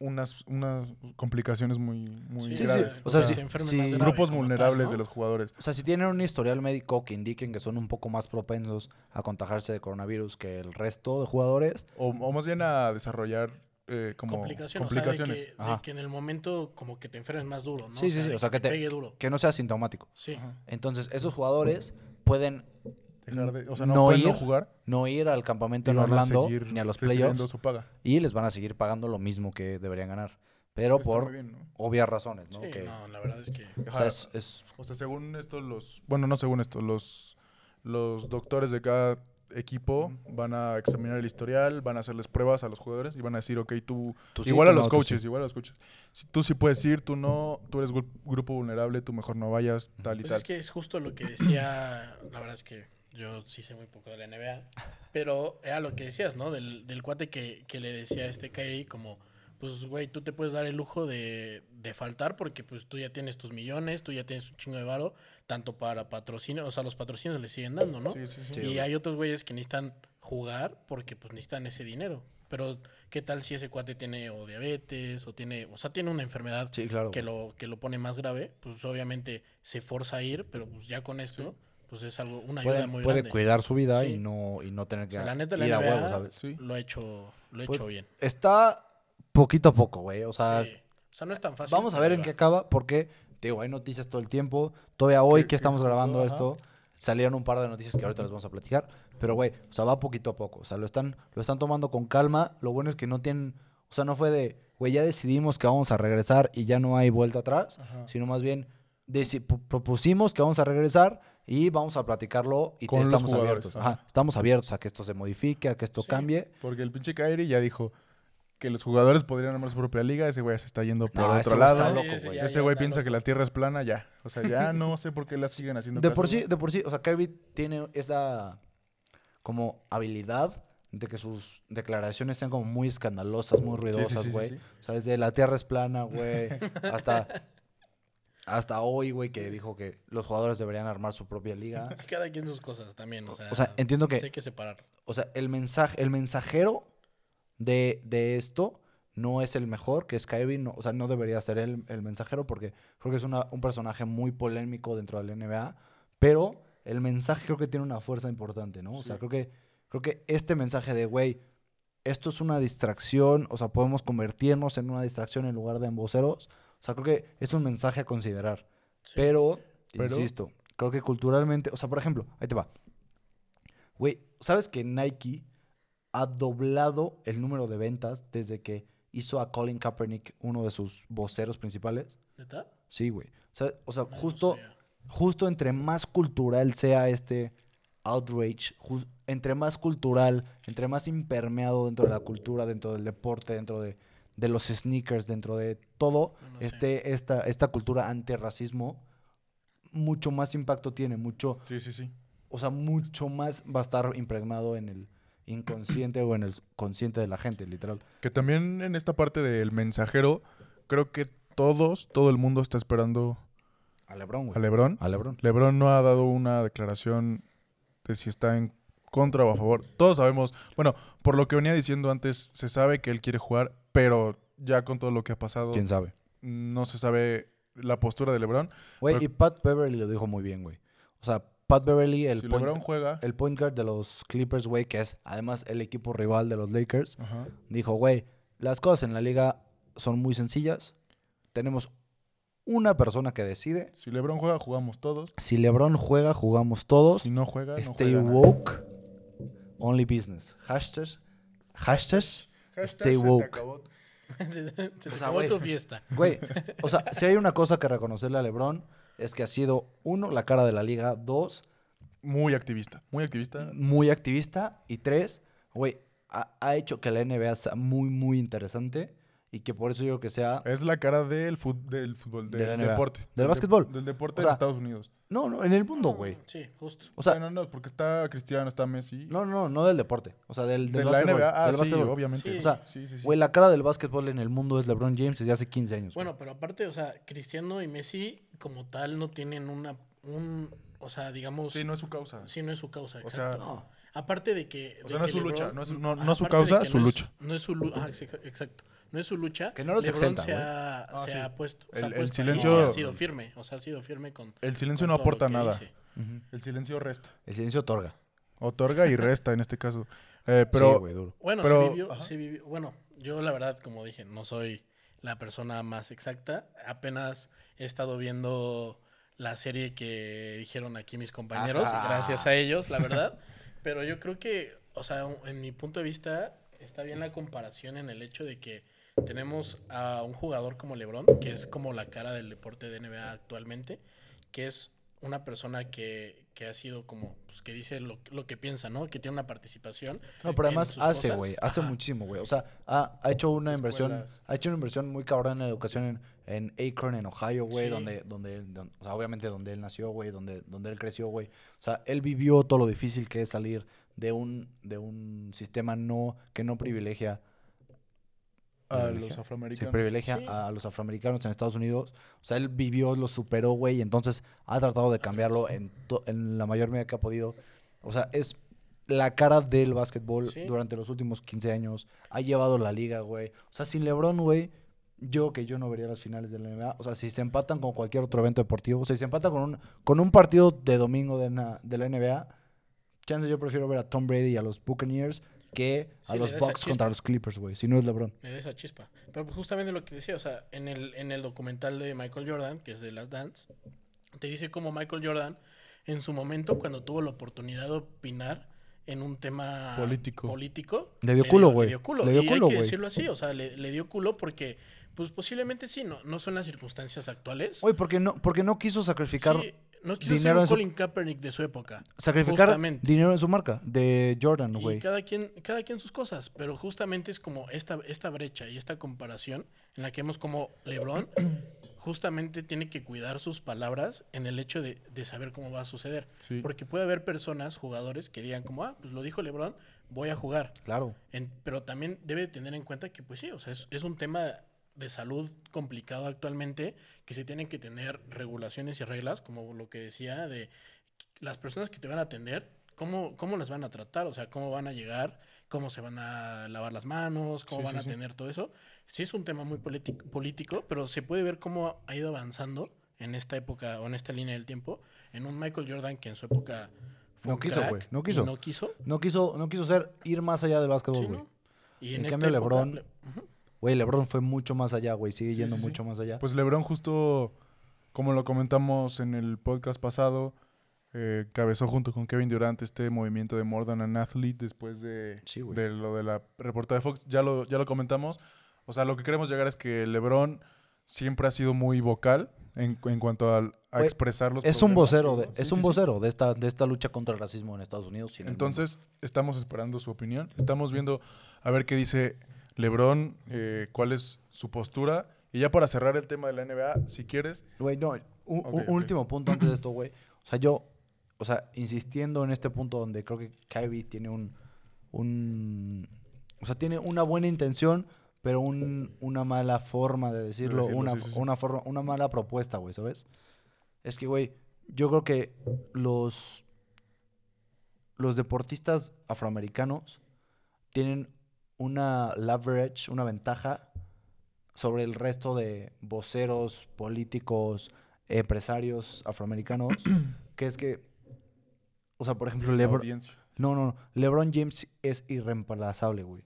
unas, unas complicaciones muy, muy Sí, sí, graves. o sea, se sí, enfermen sí, más grave grupos tal, vulnerables ¿no? de los jugadores. O sea, si tienen un historial médico que indiquen que son un poco más propensos a contagiarse de coronavirus que el resto de jugadores, O, o más bien a desarrollar eh, como complicaciones. O sea, de que, de Ajá. que en el momento como que te enfermes más duro, ¿no? Sí, sí, sí, o sea, que te- pegue duro. que no sea sintomático. Sí. Entonces, esos jugadores pueden Dejar de- o sea, no, no pueden no ir, jugar no ir al campamento en Orlando ni a los playoffs paga. y les van a seguir pagando lo mismo que deberían ganar. Pero Está por muy bien, ¿no? obvias razones, ¿no? Sí, Que- no, la verdad es que... o sea, es, es- O sea, según esto, los. Bueno, no según esto, los, los doctores de cada equipo van a examinar el historial, van a hacerles pruebas a los jugadores y van a decir, ok, tú. tú sí, igual tú a los no, coaches, sí. igual a los coaches. Si tú sí puedes ir, tú no, tú eres gru- grupo vulnerable, tú mejor no vayas, tal y Pues tal. es que es justo lo que decía, la verdad es que yo sí sé muy poco de la NBA, pero era lo que decías, ¿no? Del, del cuate que, que le decía a este Kyrie como, pues, güey, tú te puedes dar el lujo de, de faltar porque pues tú ya tienes tus millones, tú ya tienes un chingo de varo, tanto para patrocinio, o sea, los patrocinios le siguen dando, ¿no? Sí, sí, sí. y hay otros güeyes que necesitan jugar porque pues necesitan ese dinero. Pero, ¿qué tal si ese cuate tiene o diabetes o tiene, o sea, tiene una enfermedad Sí, claro. que lo, que lo pone más grave, pues obviamente se forza a ir, pero pues ya con esto, pues es algo, una ayuda puede, muy puede grande. cuidar su vida Sí. y no y no tener O que sea, la neta, la ir a huevo, ¿sabes? Sí. lo ha hecho, lo ha Pues, hecho bien. Está poquito a poco, güey. O sea, Sí. O sea, no es tan fácil. vamos a ver en qué acaba, porque, te digo, hay noticias todo el tiempo. Todavía hoy Que- estamos grabando ajá. esto, salieron un par de noticias que ahorita les vamos a platicar. Pero, güey, o sea, va poquito a poco. O sea, lo están, lo están tomando con calma. Lo bueno es que no tienen, o sea, no fue de, güey, ya decidimos que vamos a regresar y ya no hay vuelta atrás, Ajá. sino más bien propusimos que vamos a regresar y vamos a platicarlo y Con estamos abiertos. ajá. Estamos abiertos a que esto se modifique, a que esto Sí. cambie. Porque el pinche Kyrie ya dijo que los jugadores podrían armar su propia liga. Ese güey ya se está yendo por No, ese otro lado. loco, Sí, sí, güey. ya, Ese ya güey piensa loco. que la tierra es plana ya. O sea, ya no <laughs> sé por qué la siguen haciendo De caso, por sí, güey. de por sí, o sea, Kyrie tiene esa como habilidad de que sus declaraciones sean como muy escandalosas, muy Sí, sí, ruidosas, sí, sí, güey. sí. O sea, desde la tierra es plana, güey, <laughs> hasta hasta hoy, güey, que dijo que los jugadores deberían armar su propia liga. <laughs> Cada quien sus cosas también, o sea. O sea, entiendo que hay que separar. o sea, el mensaje, el mensajero de, de esto no es el mejor, que es Kyrie, no, o sea, no debería ser el, el mensajero porque creo que es una- un personaje muy polémico dentro del NBA, pero el mensaje creo que tiene una fuerza importante, ¿no? O sea, Sí. creo que, creo que este mensaje de, güey, esto es una distracción, o sea, podemos convertirnos en una distracción en lugar de en voceros, o sea, creo que es un mensaje a considerar. Sí. Pero, Pero- insisto, creo que culturalmente, o sea, por ejemplo, ahí te va. Güey, ¿sabes que Nike ha doblado el número de ventas desde que hizo a Colin Kaepernick uno de sus voceros principales? ¿Neta? Sí, güey. O sea, o sea, No, justo, justo entre más cultural sea este outrage, entre más cultural, entre más impermeado dentro de la cultura, dentro del deporte, dentro de, de los sneakers, dentro de todo, No, no sé. este, esta, esta cultura antirracismo, mucho más impacto tiene, mucho, Sí, sí, sí. o sea, mucho más va a estar impregnado en el inconsciente o en el consciente de la gente, literal. Que también en esta parte del mensajero, creo que todos, todo el mundo está esperando A Lebron, güey. a LeBron. A Lebron. LeBron no ha dado una declaración de si está en contra o a favor. Todos sabemos, bueno, por lo que venía diciendo antes, se sabe que él quiere jugar, pero ya con todo lo que ha pasado, ¿Quién sabe? no se sabe la postura de LeBron. Güey, Pero- y Pat Beverly lo dijo muy bien, güey. O sea, Pat Beverly, el, si point, LeBron juega, el point guard de los Clippers, güey, que es además el equipo rival de los Lakers, Ajá. dijo, güey, las cosas en la liga son muy sencillas. Tenemos una persona que decide. si LeBron juega, jugamos todos. Si LeBron juega, jugamos todos. Si no juega, no Stay juega nadie. woke. Only business. Hashtag. Hashtag. Hashtag Stay se te woke. acabó. <laughs> se te, O sea, acabó güey. tu fiesta. Güey, o sea, <laughs> si hay una cosa que reconocerle a LeBron es que ha sido, uno, la cara de la liga, dos, Muy activista, muy activista. muy activista y tres, güey, ha, ha hecho que la NBA sea muy, muy interesante y que por eso yo creo que sea... Es la cara del, fut- del fútbol, De la del deporte. Del de- básquetbol. Del deporte O sea, de Estados Unidos. No, no, en el mundo, güey. Sí, justo. O sea, bueno, no, porque está Cristiano, está Messi. no, no, no del deporte. O sea, del, del de la básquetbol, NBA, ah, del sí, básquetbol. obviamente. Sí. O sea, Sí, sí, sí. güey, la cara del básquetbol en el mundo es LeBron James desde hace 15 años. güey. Bueno, pero aparte, o sea, Cristiano y Messi como tal no tienen una, un, o sea, digamos, Sí, no es su causa. sí, no es su causa. O sea, exacto. No. Aparte de que... O sea, no es su lucha, no es- no- no su causa, su no lucha. no es su lucha, exacto. No es su lucha. Que no los LeBron exenta, se ha, Ah, se sí. ha puesto, se El- ha puesto silencio- y ha sido firme, o sea, ha sido firme con... El silencio con no aporta nada. Ujú. El silencio resta. El silencio otorga. Otorga y resta en este caso. Eh, pero sí, güey, duro. Bueno, Pero- se, vivió, ajá. se vivió- Bueno, yo la verdad, como dije, no soy la persona más exacta. Apenas he estado viendo la serie que dijeron aquí mis compañeros, Ajá. gracias a ellos, la verdad. <laughs> Pero yo creo que, o sea, en mi punto de vista, está bien la comparación en el hecho de que tenemos a un jugador como LeBron, que es como la cara del deporte de NBA actualmente, que es una persona que, que ha sido como, pues que dice lo, lo que piensa, ¿no? Que tiene una participación. No, pero además hace, güey. Hace muchísimo, güey. O sea, ha, ha hecho una inversión. Ha hecho una inversión muy cabrón en la educación en, en Akron, en Ohio, güey. Sí. Donde, donde, él- don- o sea, obviamente donde él nació, güey. Donde, donde él creció, güey. O sea, él vivió todo lo difícil que es salir de un, de un sistema no, que no privilegia. A privilegia. los Se afroamericanos. privilegia Sí. a los afroamericanos en Estados Unidos. O sea, él vivió, lo superó, güey. Y entonces ha tratado de cambiarlo en, to- en la mayor medida que ha podido. O sea, es la cara del básquetbol Sí. durante los últimos 15 años. Ha llevado la liga, güey. O sea, sin LeBron, güey, yo que yo no vería las finales de la NBA. O sea, si se empatan con cualquier otro evento deportivo, o sea, si se empatan con un, con un partido de domingo de, na- de la NBA, chance yo prefiero ver a Tom Brady y a los Buccaneers que a Sí, los Bucks contra los Clippers, güey. Si no es LeBron. Me da esa chispa. Pero pues, justamente lo que decía, o sea, en el, en el documental de Michael Jordan, que es de Las Dance, te dice cómo Michael Jordan, en su momento, cuando tuvo la oportunidad de opinar en un tema Político. político, Le dio culo, güey. Le dio culo. Le dio y culo, hay que decirlo así, o sea, le, le dio culo porque, pues posiblemente sí, no, no son las circunstancias actuales. Oye, porque no, porque no quiso sacrificar, Sí, no quiso dinero ser un su- Colin Kaepernick de su época. sacrificar justamente. dinero en su marca, de Jordan, güey. cada quien, cada quien sus cosas, pero justamente es como esta, esta brecha y esta comparación en la que vemos como LeBron <clears throat> justamente tiene que cuidar sus palabras en el hecho de, de saber cómo va a suceder. Sí. Porque puede haber personas, jugadores, que digan como, ah, pues lo dijo LeBron, voy a jugar. Claro. En- pero también debe tener en cuenta que, pues sí, o sea, es, es un tema de salud complicado actualmente, que se tienen que tener regulaciones y reglas, como lo que decía, de las personas que te van a atender, cómo, cómo las van a tratar, o sea, cómo van a llegar, cómo se van a lavar las manos, cómo Sí, van sí, a sí. tener todo eso. Sí es un tema muy político, político, pero se puede ver cómo ha ido avanzando en esta época o en esta línea del tiempo, en un Michael Jordan que en su época fue No un quiso, crack güey, no quiso. No quiso. No quiso, no quiso ser, ir más allá del básquetbol, güey. ¿no? Y En en, cambio, época, LeBron- le-. Güey, LeBron fue mucho más allá, güey. Sigue Sí, yendo sí, sí. mucho más allá. Pues LeBron justo, como lo comentamos en el podcast pasado, eh, cabezó junto con Kevin Durant este movimiento de More Than an Athlete después de, Sí, lo de la reportada de Fox. Ya lo, ya lo comentamos. O sea, lo que queremos llegar es que LeBron siempre ha sido muy vocal en, en cuanto a, Güey, expresar los es un vocero, de, Sí, es sí, un sí. vocero de esta, de esta lucha contra el racismo en Estados Unidos. en. Entonces, estamos esperando su opinión. Estamos viendo a ver qué dice LeBron, eh, cuál es su postura. Y ya para cerrar el tema de la NBA, si quieres, Güey, no, un, último punto antes de <clears throat> esto, güey. O sea, yo, o sea, insistiendo en este punto donde creo que Kyrie tiene un, un, o sea, tiene una buena intención, pero un- una mala forma de decirlo, decirlo, una, sí, sí, sí. Una, forma, una mala propuesta, güey, ¿sabes? Es que, güey, yo creo que los, los deportistas afroamericanos tienen una leverage, una ventaja sobre el resto de voceros, políticos, empresarios afroamericanos, <clears throat> que es que, o sea, por ejemplo, LeBron, no, no, no, LeBron James es irreemplazable, güey.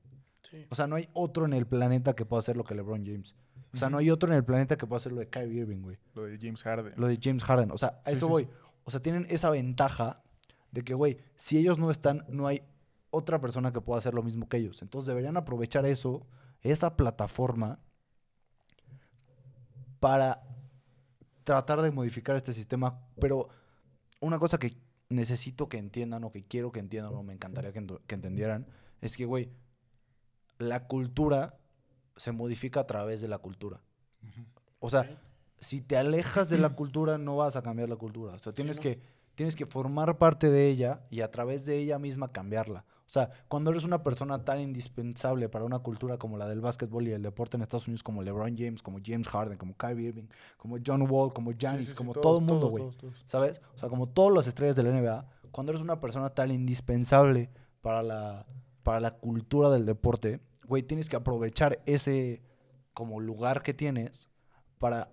Sí. O sea, no hay otro en el planeta que pueda hacer lo que LeBron James. O sea, no hay otro en el planeta que pueda hacer lo de Kyrie Irving, güey. Lo de James Harden. Lo de James Harden. O sea, a Sí, eso sí, voy. O sea, tienen esa ventaja de que, güey, si ellos no están, no hay otra persona que pueda hacer lo mismo que ellos. Entonces deberían aprovechar eso, esa plataforma, para tratar de modificar este sistema. Pero una cosa que necesito que entiendan o que quiero que entiendan o me encantaría que, entendieran es que, güey, la cultura se modifica a través de la cultura. O sea, si te alejas de la <clears throat> cultura, no vas a cambiar la cultura. O sea, tienes, ¿no? que, tienes que formar parte de ella y a través de ella misma cambiarla. O sea, cuando eres una persona tan indispensable para una cultura como la del básquetbol y el deporte en Estados Unidos, como LeBron James, como James Harden, como Kyrie Irving, como John Wall, como Giannis, Sí, sí, sí, como todos, todo el mundo, güey. ¿Sabes? O sea, como todas las estrellas de la NBA, cuando eres una persona tan indispensable para la, para la cultura del deporte, güey, tienes que aprovechar ese como lugar que tienes para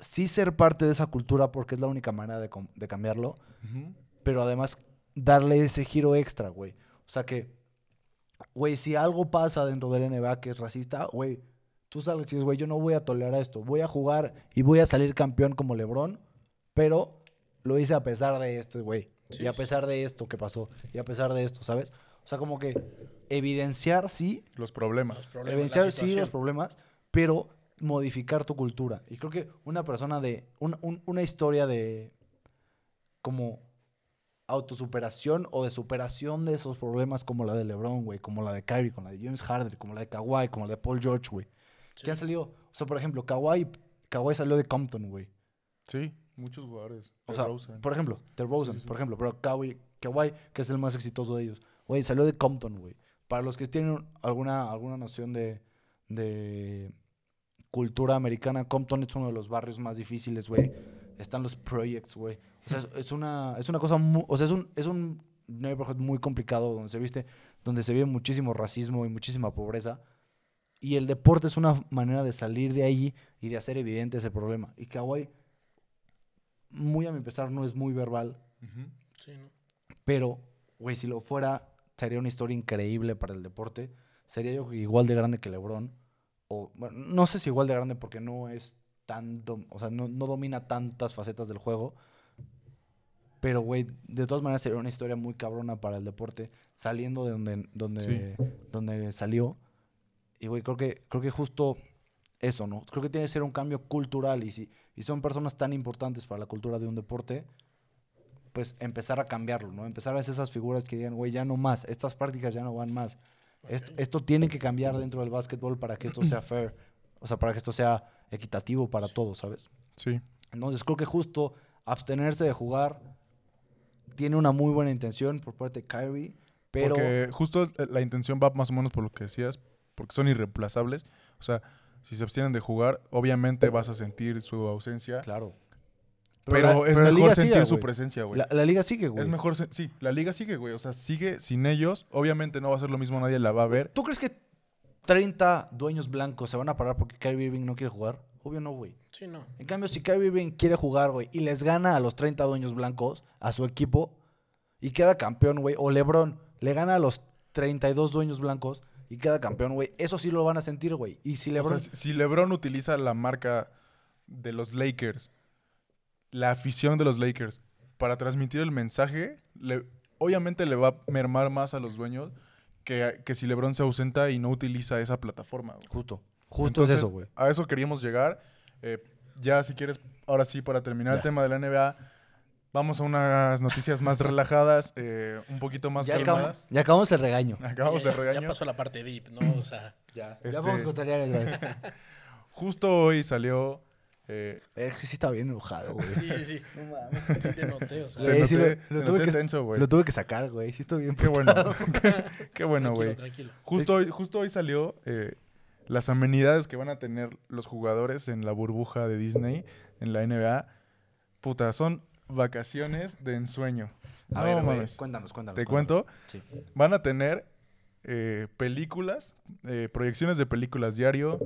sí ser parte de esa cultura porque es la única manera de, cambiarlo, pero además darle ese giro extra, güey. O sea que, güey, si algo pasa dentro del NBA que es racista, güey, tú sales y dices, güey, yo no voy a tolerar esto. Voy a jugar y voy a salir campeón como LeBron, pero lo hice a pesar de este, güey. Sí, y a pesar de esto que pasó. Y a pesar de esto, ¿sabes? O sea, como que evidenciar, sí, Los problemas. Los problemas, la evidenciar sí los problemas, pero modificar tu cultura. Y creo que una persona de, un- un- una historia de como autosuperación o de superación de esos problemas como la de LeBron, güey, como la de Kyrie, como la de James Harden, como la de Kawhi, como la de Paul George, güey. Que han salido, o sea, por ejemplo, Kawhi, Kawhi salió de Compton, güey. Sí, muchos jugadores. O sea, DeRozan. por ejemplo, The Rosen, por ejemplo, pero Kawhi, Kawhi, que es el más exitoso de ellos, güey, salió de Compton, güey. Para los que tienen alguna, alguna noción de, de cultura americana, Compton es uno de los barrios más difíciles, güey. Están los projects, güey. O sea, es, es una, es una cosa, mu- o sea, es un, es un neighborhood muy complicado donde se viste, donde se vive muchísimo racismo y muchísima pobreza. Y el deporte es una manera de salir de ahí y de hacer evidente ese problema. Y Kawhi, muy a mi pesar, no es muy verbal, Ujú. Sí, ¿no? pero, güey, si lo fuera, sería una historia increíble para el deporte. Sería yo igual de grande que LeBron. O, bueno, no sé si igual de grande porque no es tan, dom- o sea, no, no domina tantas facetas del juego. Pero, güey, de todas maneras sería una historia muy cabrona para el deporte, saliendo de donde, donde, donde salió. Y, güey, creo que, creo que justo eso, ¿no? Creo que tiene que ser un cambio cultural. Y si y son personas tan importantes para la cultura de un deporte, pues empezar a cambiarlo, ¿no? Empezar a hacer esas figuras que digan, güey, ya no más, estas prácticas ya no van más. Esto, esto tiene que cambiar dentro del básquetbol para que esto sea <clears throat> fair, o sea, para que esto sea equitativo para todos, ¿sabes? Sí. Entonces creo que justo abstenerse de jugar tiene una muy buena intención por parte de Kyrie, pero Porque justo eh, la intención va más o menos por lo que decías, porque son irreemplazables. O sea, si se abstienen de jugar, obviamente vas a sentir su ausencia. claro. Pero, la- es pero mejor sentir sigue, su presencia, güey. La, la liga sigue, güey. Es mejor, sí, la liga sigue, güey. O sea, sigue sin ellos. Obviamente no va a ser lo mismo, nadie la va a ver. ¿Tú crees que 30 dueños blancos se van a parar porque Kyrie Irving no quiere jugar? Obvio no, güey. Sí, no. En cambio, si Kyrie Irving quiere jugar, güey, y les gana a los 30 dueños blancos, a su equipo, y queda campeón, güey, o LeBron le gana a los 32 dueños blancos y queda campeón, güey, eso sí lo van a sentir, güey. Y si O LeBron... sea, si LeBron utiliza la marca de los Lakers, la afición de los Lakers, para transmitir el mensaje, le- obviamente le va a mermar más a los dueños que, que si LeBron se ausenta y no utiliza esa plataforma. güey. Justo. Justo Entonces, es eso, güey. A eso queríamos llegar. Eh, ya si quieres, ahora sí, para terminar el tema de la NBA, vamos a unas noticias más <laughs> relajadas, eh, un poquito más Ya, acabamos, calmadas. ya acabamos el regaño. Acabamos ya, de regaño. ya pasó la parte deep, ¿no? O sea, <laughs> Ya, Este- ya vamos con tareas, güey. Justo hoy salió... eh, Es que sí está bien enojado, güey. sí, sí. <laughs> No mames, sí te noté, o sea. Te Güey, sí noté- lo, tuve que, tenso, güey. lo tuve que sacar, güey. Sí estoy bien Qué bueno. qué, qué bueno, tranquilo, güey. tranquilo. Justo hoy, justo hoy salió eh, las amenidades que van a tener los jugadores en la burbuja de Disney, en la NBA. Puta, son vacaciones de ensueño. A No ver, cuéntanos, cuéntanos. Te cuéntanos. cuento, Sí. van a tener eh, películas, eh, proyecciones de películas diario,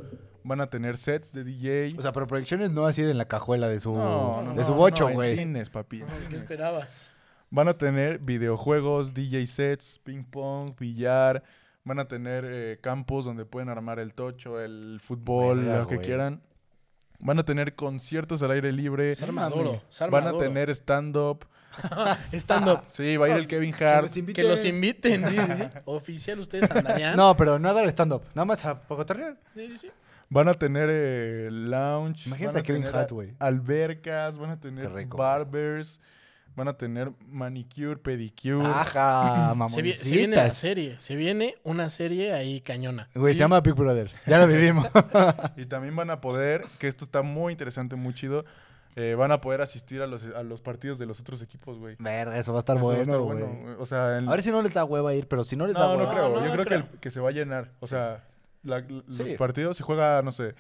van a tener sets de DJ. O sea, pero proyecciones no así de en la cajuela de su, no, no, de no, su bocho, no, en güey. cines, papi. en ¿Qué cines. esperabas? Van a tener videojuegos, DJ sets, ping pong, billar. Van a tener eh, campos donde pueden armar el tocho, el fútbol, lo que güey. quieran. Van a tener conciertos al aire libre. Se arma duro, se Van a duro. tener stand-up. <laughs> Stand-up. <laughs> Sí, va a ir el Kevin Hart. Que los inviten, sí, sí, sí. <laughs> Oficial, ustedes andarían. No, pero no a dar stand-up. Nada más a pocotorrear. Sí, sí, sí. Van a tener eh, lounge. Imagínate van a a Kevin tener Hart, güey. Albercas, van a tener rico, barbers. Van a tener manicure, pedicure. Ajá, <laughs> Se, vi- se viene la serie. Se viene una serie ahí cañona. Güey, se llama Big Brother. Ya lo vivimos. <laughs> Y también van a poder, que esto está muy interesante, muy chido, eh, van a poder asistir a los, a los partidos de los otros equipos, güey. Verga, eso va a estar Eso va a bueno, estar güey. bueno, O sea, en- A ver si no les da hueva ir, pero si no les da hueva. no creo. No, Yo no creo, creo. Que, el- que se va a llenar. O sea, la- los Sí. partidos, si juega, no sé,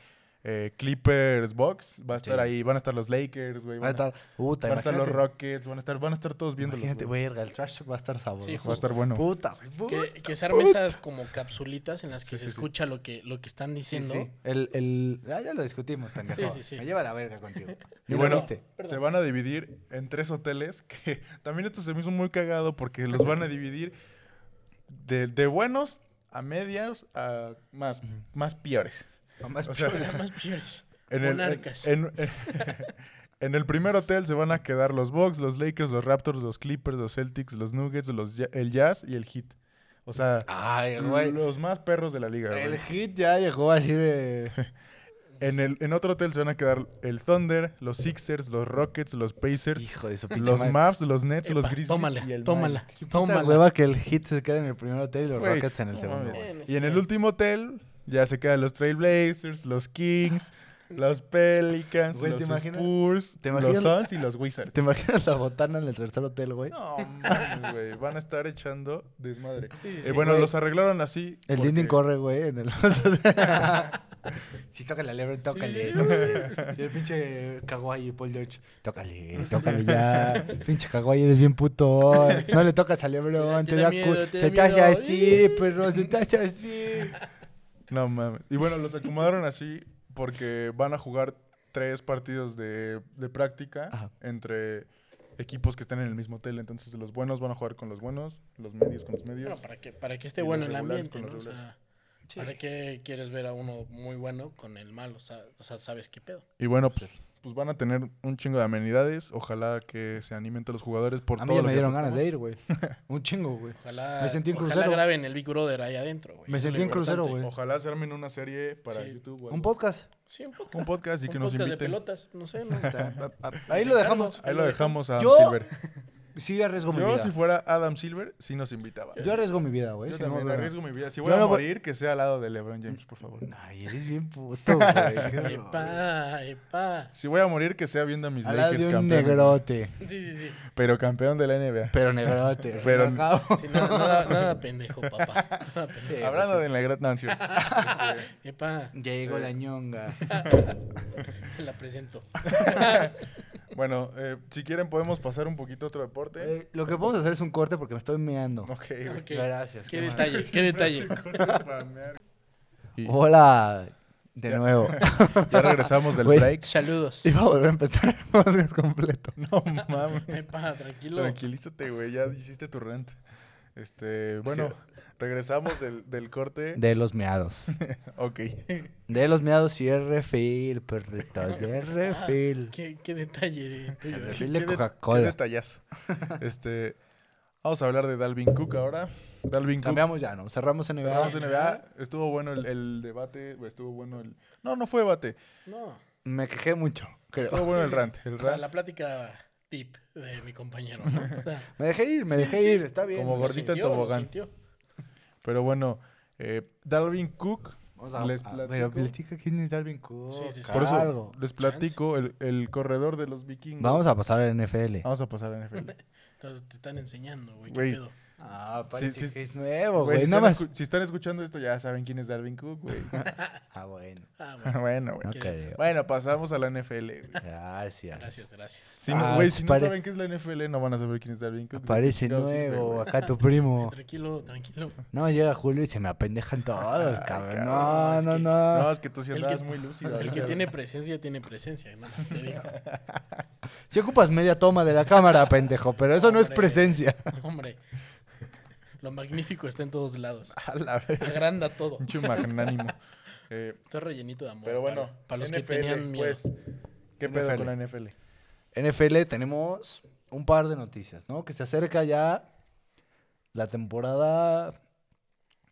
eh, Clippers, Box, va a estar Sí. ahí. Van a estar los Lakers, güey. Va a estar. Puta, van a estar los Rockets, van a estar, van a estar todos viéndolos. Imagínate, güey. el trash va a estar sabroso. Sí, Va a estar bueno. Puta, puta. Que, que se arme esas como capsulitas en las que Sí, se sí, sí. escucha lo que, lo que están diciendo. sí. El, el... Ah, ya lo discutimos, pendejo. Sí, sí, sí. Me lleva la verga contigo. <laughs> Y bueno, viste. se van a dividir en tres hoteles, que <laughs> también esto se me hizo muy cagado porque los van a dividir de, de buenos a medios a más, más peores. Mamás, O sea, Nada más peores. <laughs> En el, en, Monarcas. en- <laughs> en el primer hotel se van a quedar los Bucks, los Lakers, los Raptors, los Clippers, los Celtics, los Nuggets, los, el Jazz y el Heat. O sea, Ay, güey. los más perros de la liga. El güey. hit ya llegó así de. <laughs> En, el, en otro hotel se van a quedar el Thunder, los Sixers, los Rockets, los Pacers, Hijo de su pinche los madre. Mavs, los Nets, los Grizzlies tómala, y el tómala, tómala. hueva que el hit se quede en el primer hotel y los Rockets en el segundo. Bueno, Y en el último hotel ya se quedan los Trailblazers, los Kings, los Pelicans, Güey, ¿te los imaginas? Spurs, ¿Te los? Suns y los Wizards. ¿Te imaginas la botana en el tercer hotel, güey? No, mames, güey. Van a estar echando desmadre. Sí, sí, Eh, sí. bueno, güey. los arreglaron así. El porque- Dindin corre, güey, en el... <laughs> sí, tócale a Lebron, tócale, tócale. <laughs> Y el pinche Kawhi, Paul George, tócale, <laughs> tócale ya. pinche Kawhi, eres bien puto. No le tocas a Lebron, Te te da miedo, cu- te Se te hace así, perro, se te hace así. No mames. Y bueno, los acomodaron así porque van a jugar tres partidos de, de práctica Ajá. entre equipos que están en el mismo hotel. Entonces, los buenos van a jugar con los buenos, los medios con los medios. No, para que, para que esté Y bueno el ambiente, ¿no? O sea, Sí. ¿para qué quieres ver a uno muy bueno con el malo? O sea, o sea, sabes qué pedo. Y bueno, pues pues van a tener un chingo de amenidades. Ojalá que se animen todos los jugadores por A mí todo ya lo me que dieron ganas de ir, güey. <laughs> Un chingo, güey. Ojalá, Me sentí en ojalá crucero. graben el Big Brother ahí adentro, güey. Me Eso es sentí lo en crucero, importante. güey. Ojalá se armen una serie para Sí. YouTube. o Un algo. podcast. Sí, un podcast. Un podcast y que Un nos podcast de inviten. pelotas, no sé. No Ahí lo dejamos. Ahí lo dejamos a Yo- Silver. Sí, arriesgo mi Yo, vida. si fuera Adam Silver, sí nos invitaba. Yo arriesgo mi vida, güey. Yo si también no. arriesgo mi vida. Si Yo voy a no voy- morir, que sea al lado de LeBron James, por favor. Ay, eres bien puto, güey. <laughs> Epa, epa. Si voy a morir, que sea viendo a mis Al lado Lakers de un negrote. Sí, sí, sí. Pero campeón de la NBA. Pero negrote. <laughs> Pero-. Sí, nada, nada, nada pendejo, papá. <laughs> Nada pendejo. Sí, Hablando de la gran no. Epa, Ya llegó la ñonga. te la presento. Bueno, eh, si quieren podemos pasar un poquito a otro deporte. Eh, lo que podemos hacer es un corte porque me estoy meando. Ok, güey. Ok. Gracias. Qué detalle, qué detalle. <laughs> Y Hola, de Ya. nuevo. <laughs> ya regresamos del Güey. break. Saludos. Iba a volver a empezar el <laughs> podcast completo. No mames. Epa, tranquilo. Tranquilízate, güey. Ya hiciste tu rent. Este, bueno, <laughs> regresamos del, del corte. De los meados. <laughs> Ok. De los meados y refil, perritos. De refil. Qué, qué detalle tuyo. eh. refil de Coca-Cola. Qué detallazo. <laughs> Este, vamos a hablar de Dalvin Cook ahora. Dalvin Cook. Cambiamos ya, ¿no? Cerramos NBA. Cerramos NBA. Estuvo bueno el, el debate. Estuvo bueno el. No, no fue debate. No. Me quejé mucho, creo. Estuvo bueno el rant. El O sea, rant. la plática tip de mi compañero, ¿no? O sea, <laughs> Me dejé ir, me Sí, dejé sí. ir, está bien. Como lo gordita en tobogán. Pero bueno, eh, Dalvin Cook. Vamos a, les a- platico. pero platica quién es Dalvin Cook. Sí, sí, sí. Por eso algo. les platico el, el corredor de los vikingos. Vamos a pasar al NFL. Vamos a pasar a NFL. <laughs> Entonces te están enseñando, güey. ¿Qué pedo? Ah, parece sí, que es nuevo, Güey, si, están más. escu- si están escuchando esto, ya saben quién es Dalvin Cook, güey. <laughs> Ah, bueno. <laughs> Ah, bueno. bueno, güey. Creo. Bueno, pasamos a la NFL, güey. Gracias. Gracias, gracias. Si no, Ah, güey, no saben qué es la NFL, no van a saber quién es Dalvin Cook. Parece ¿De qué chingados sirve, nuevo. Acá tu primo. <laughs> Tranquilo, tranquilo. No, llega Julio y se me apendejan todos, cabrón. No, no, que- no. No, es que tú sí El andabas que- muy lúcido. El que güey. tiene presencia, tiene presencia. Nada más te digo. Si ocupas media toma de la cámara, pendejo, pero eso no es presencia. Hombre. Lo magnífico está en todos lados. <laughs> A la. Agranda todo. Pinche magnánimo. <laughs> Eh, Estoy rellenito de amor. pero bueno, para, para los NFL, que tenían miedo. pues, ¿qué pedo NFL. con la NFL? NFL tenemos un par de noticias, ¿no? Que se acerca ya la temporada,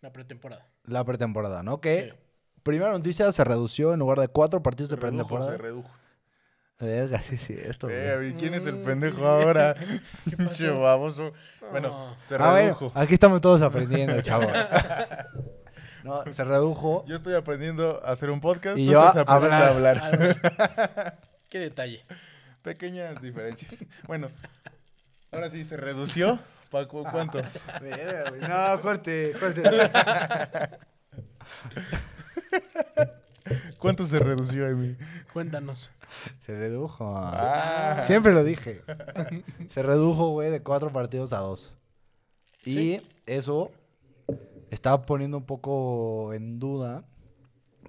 La pretemporada. la pretemporada, ¿no? Que Sí. primera noticia se redució en lugar de cuatro partidos de Se redujo, pretemporada. se redujo. Verga, sí es cierto. Eh, ¿y ¿quién es el Mm, pendejo <laughs> ¿qué- <laughs> ahora? qué Pinche pasó? baboso. Bueno, No. se Ah, bueno, redujo. aquí estamos todos aprendiendo, <laughs> chavo. No, se redujo. Yo estoy aprendiendo a hacer un podcast. Y tú yo estás a aprendiendo a hablar. Ah. Qué detalle. Pequeñas diferencias. Bueno, ahora sí, se redució. Paco, ¿cuánto? Verga, güey. No, corte, corte. <laughs> ¿Cuánto se redució, Amy? Cuéntanos. Se redujo. Ah. Siempre lo dije. <laughs> Se redujo, güey, de cuatro partidos a dos. Y eso está poniendo un poco en duda,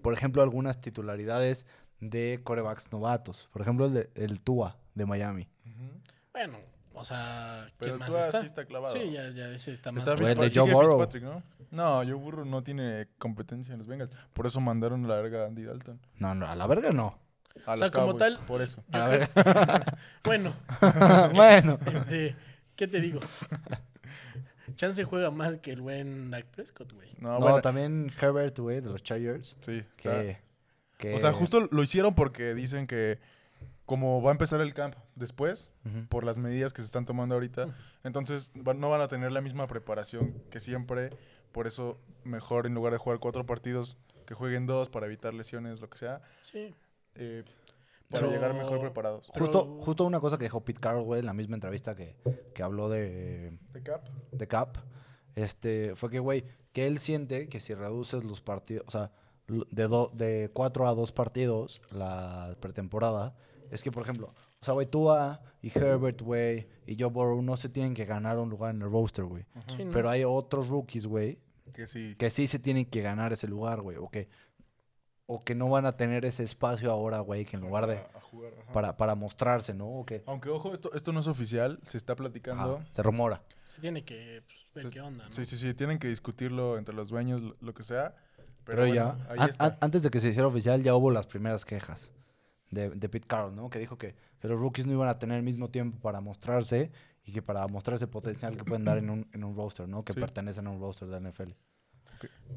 por ejemplo, algunas titularidades de corebacks novatos. Por ejemplo, el, de, el Tua de Miami. Bueno, o sea, ¿quién Pero más tú está? sí está clavado. Sí, ya, ya ese está más. Está Pues, de Joe Burrow. Fitzpatrick, ¿no? No, Joe Burrow no tiene competencia en los Bengals. Por eso mandaron a la verga a Andy Dalton. No, no, a la verga no. A O sea, los como Cowboys, tal- Por eso. A <laughs> bueno, <laughs> bueno. este, ¿qué te digo? Chance juega más que el buen Dak Prescott, güey. No, No, bueno, también Herbert, güey, de los Chargers. sí. está- Que, que- O sea, justo lo hicieron porque dicen que como va a empezar el camp después, por las medidas que se están tomando ahorita, entonces va- no van a tener la misma preparación que siempre. Por eso, mejor en lugar de jugar cuatro partidos, que jueguen dos para evitar lesiones, lo que sea, Sí. eh, para Pero- llegar mejor preparados. Justo, Pero- justo una cosa que dijo Pete Carroll, güey, en la misma entrevista que, que habló de, ¿De cap? de Cap, este, fue que, güey, que él siente que si reduces los partidos, o sea, de, do- de cuatro a dos partidos la pretemporada, es que, por ejemplo, o sea, güey, Tua y Herbert, güey, y Joe Burrow no se tienen que ganar un lugar en el roster, güey. Sí, ¿no? Pero hay otros rookies, güey, Que sí. que sí se tienen que ganar ese lugar, güey, o que, o que no van a tener ese espacio ahora, güey, que en lugar de... a- a jugar, ajá. Para, para mostrarse, ¿no? O que... Aunque, ojo, esto, esto no es oficial, se está platicando. Ajá, se rumora. Se tiene que pues, ver Se- qué onda, ¿no? Sí, sí, sí, tienen que discutirlo entre los dueños, lo, lo que sea. Pero, Pero, bueno, ya, ahí está. antes de que se hiciera oficial, ya hubo las primeras quejas de, de Pete Carroll, ¿no? Que dijo que, que los rookies no iban a tener el mismo tiempo para mostrarse y que para mostrar ese potencial que pueden dar en un, en un roster, ¿no? Que Sí. pertenecen a un roster de la NFL.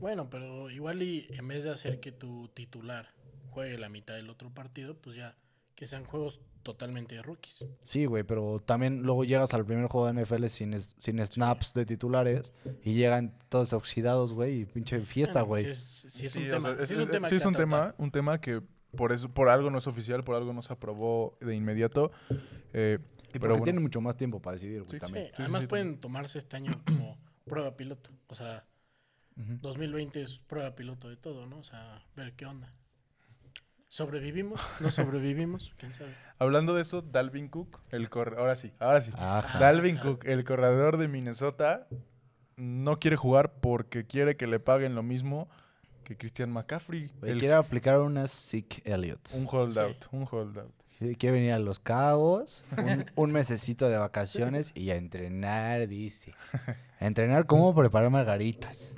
Bueno, pero igual y en vez de hacer que tu titular juegue la mitad del otro partido, pues ya que sean juegos totalmente de rookies. Sí, güey, pero también luego llegas al primer juego de NFL sin, es- sin snaps de titulares y llegan todos oxidados, güey, y pinche fiesta, Bueno, güey. Sí, es, sí es Sí, un tema. sí es un es- tema sí que es un tratar. tema, un tema que por eso, por algo no es oficial, por algo no se aprobó de inmediato. eh, Y pero bueno. tienen mucho más tiempo para decidir, güey, Sí, también. Sí, sí, además sí, pueden tomarse este año como <clears throat> prueba piloto. O sea, Ujú. 2020 es prueba piloto de todo, ¿no? O sea, ver qué onda. ¿Sobrevivimos? ¿No sobrevivimos? <laughs> ¿Quién sabe? Hablando de eso, Dalvin Cook, el corre- ahora sí, ahora sí. Ajá. Dalvin Cook, el corredor de Minnesota, no quiere jugar porque quiere que le paguen lo mismo que Christian McCaffrey. El- quiere aplicar una Sick Elliot. un holdout, un holdout. Quiere venir a Los Cabos, un, <laughs> un mesecito de vacaciones y a entrenar, dice. A entrenar cómo preparar margaritas.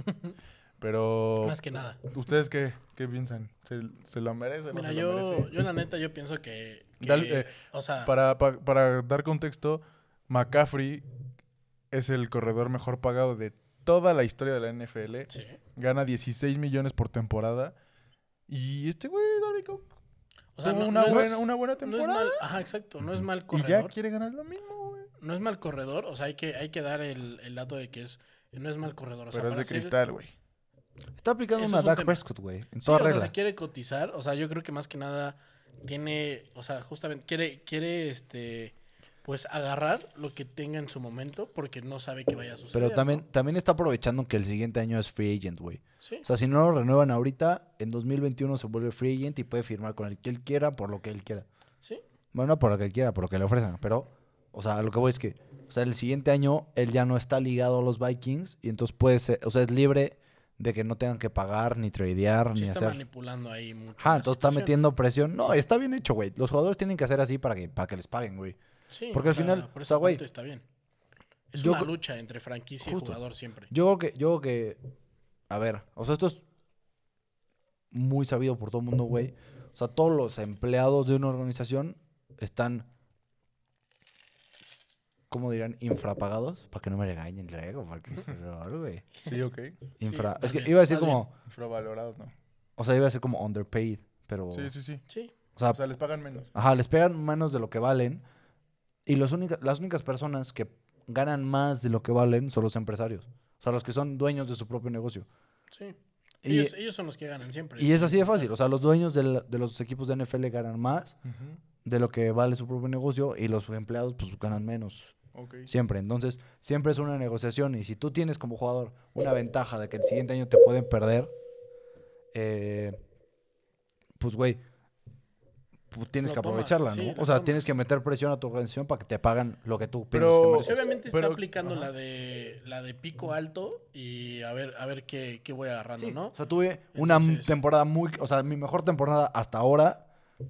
Pero, Más que nada. ¿ustedes qué, qué piensan? ¿Se, se lo merece? o no Mira, se lo yo, merece? yo la neta, yo pienso que... que, Dale, eh, o sea, Para, pa- para dar contexto, McCaffrey es el corredor mejor pagado de toda la historia de la NFL. sí. Gana 16 millones por temporada. Y este güey, Dalvin Cook, O sea, tuvo no, una, no es- buena, una buena no es temporada. mal, ajá, exacto, no es mal y ya corredor. quiere ganar lo mismo, güey. No es mal corredor, o sea, hay que, hay que dar el, el dato de que es, no es mal corredor. O sea, Pero es de cristal, güey. Está aplicando Eso una es un Dak. Prescott, güey. En Sí, toda o sea, regla. se quiere cotizar, o sea, yo creo que más que nada tiene, o sea, justamente quiere, quiere, este, pues agarrar lo que tenga en su momento porque no sabe qué vaya a suceder. Pero también, ¿no? también está aprovechando que el siguiente año es free agent, güey. Sí, O sea, si no lo renuevan ahorita, en 2021 se vuelve free agent y puede firmar con el que él quiera por lo que él quiera. sí. Bueno, no por lo que él quiera, por lo que le ofrezcan. Pero, o sea, lo que voy es que, o sea, el siguiente año él ya no está ligado a los Vikings y entonces puede ser, o sea, es libre de que no tengan que pagar, ni tradear, Sí ni está hacer. manipulando ahí mucho. La entonces está metiendo presión. No, está bien hecho, güey. Los jugadores tienen que hacer así para que, para que les paguen, güey. Sí, porque al sea, final, por o esa sea, güey, parte está bien. Es yo una lucha entre franquicia Justo. y jugador siempre. Yo creo que, yo creo que, a ver, o sea, esto es muy sabido por todo el mundo, güey. O sea, todos los empleados de una organización están, ¿cómo dirán? Infrapagados. Para que no me regañen luego, porque <laughs> güey. Sí, ok. Infra. es que bien, iba a decir más como, Infravalorados, ¿no? o sea, iba a decir como underpaid, pero, Sí, sí, sí. Sí, o sea, O sea, les pagan menos. Ajá, les pegan menos de lo que valen. Y los única- las únicas personas que ganan más de lo que valen son los empresarios. O sea, los que son dueños de su propio negocio. sí. Y, Ellos, ellos son los que ganan siempre. y es así de fácil. O sea, los dueños del- de los equipos de NFL ganan más de lo que vale su propio negocio y los empleados pues ganan menos siempre. Entonces, siempre es una negociación y si tú tienes como jugador una ventaja de que el siguiente año te pueden perder, eh, pues güey, tienes Lo que aprovecharla, ¿no? O sea, tomas. tienes que meter presión a tu organización para que te paguen lo que tú Pero- piensas que Sí, mereces. obviamente está Pero- aplicando ajá. la de la de pico alto y a ver a ver qué, qué voy agarrando, Sí, ¿no? O sea, tuve una Entonces- temporada muy, o sea, mi mejor temporada hasta ahora,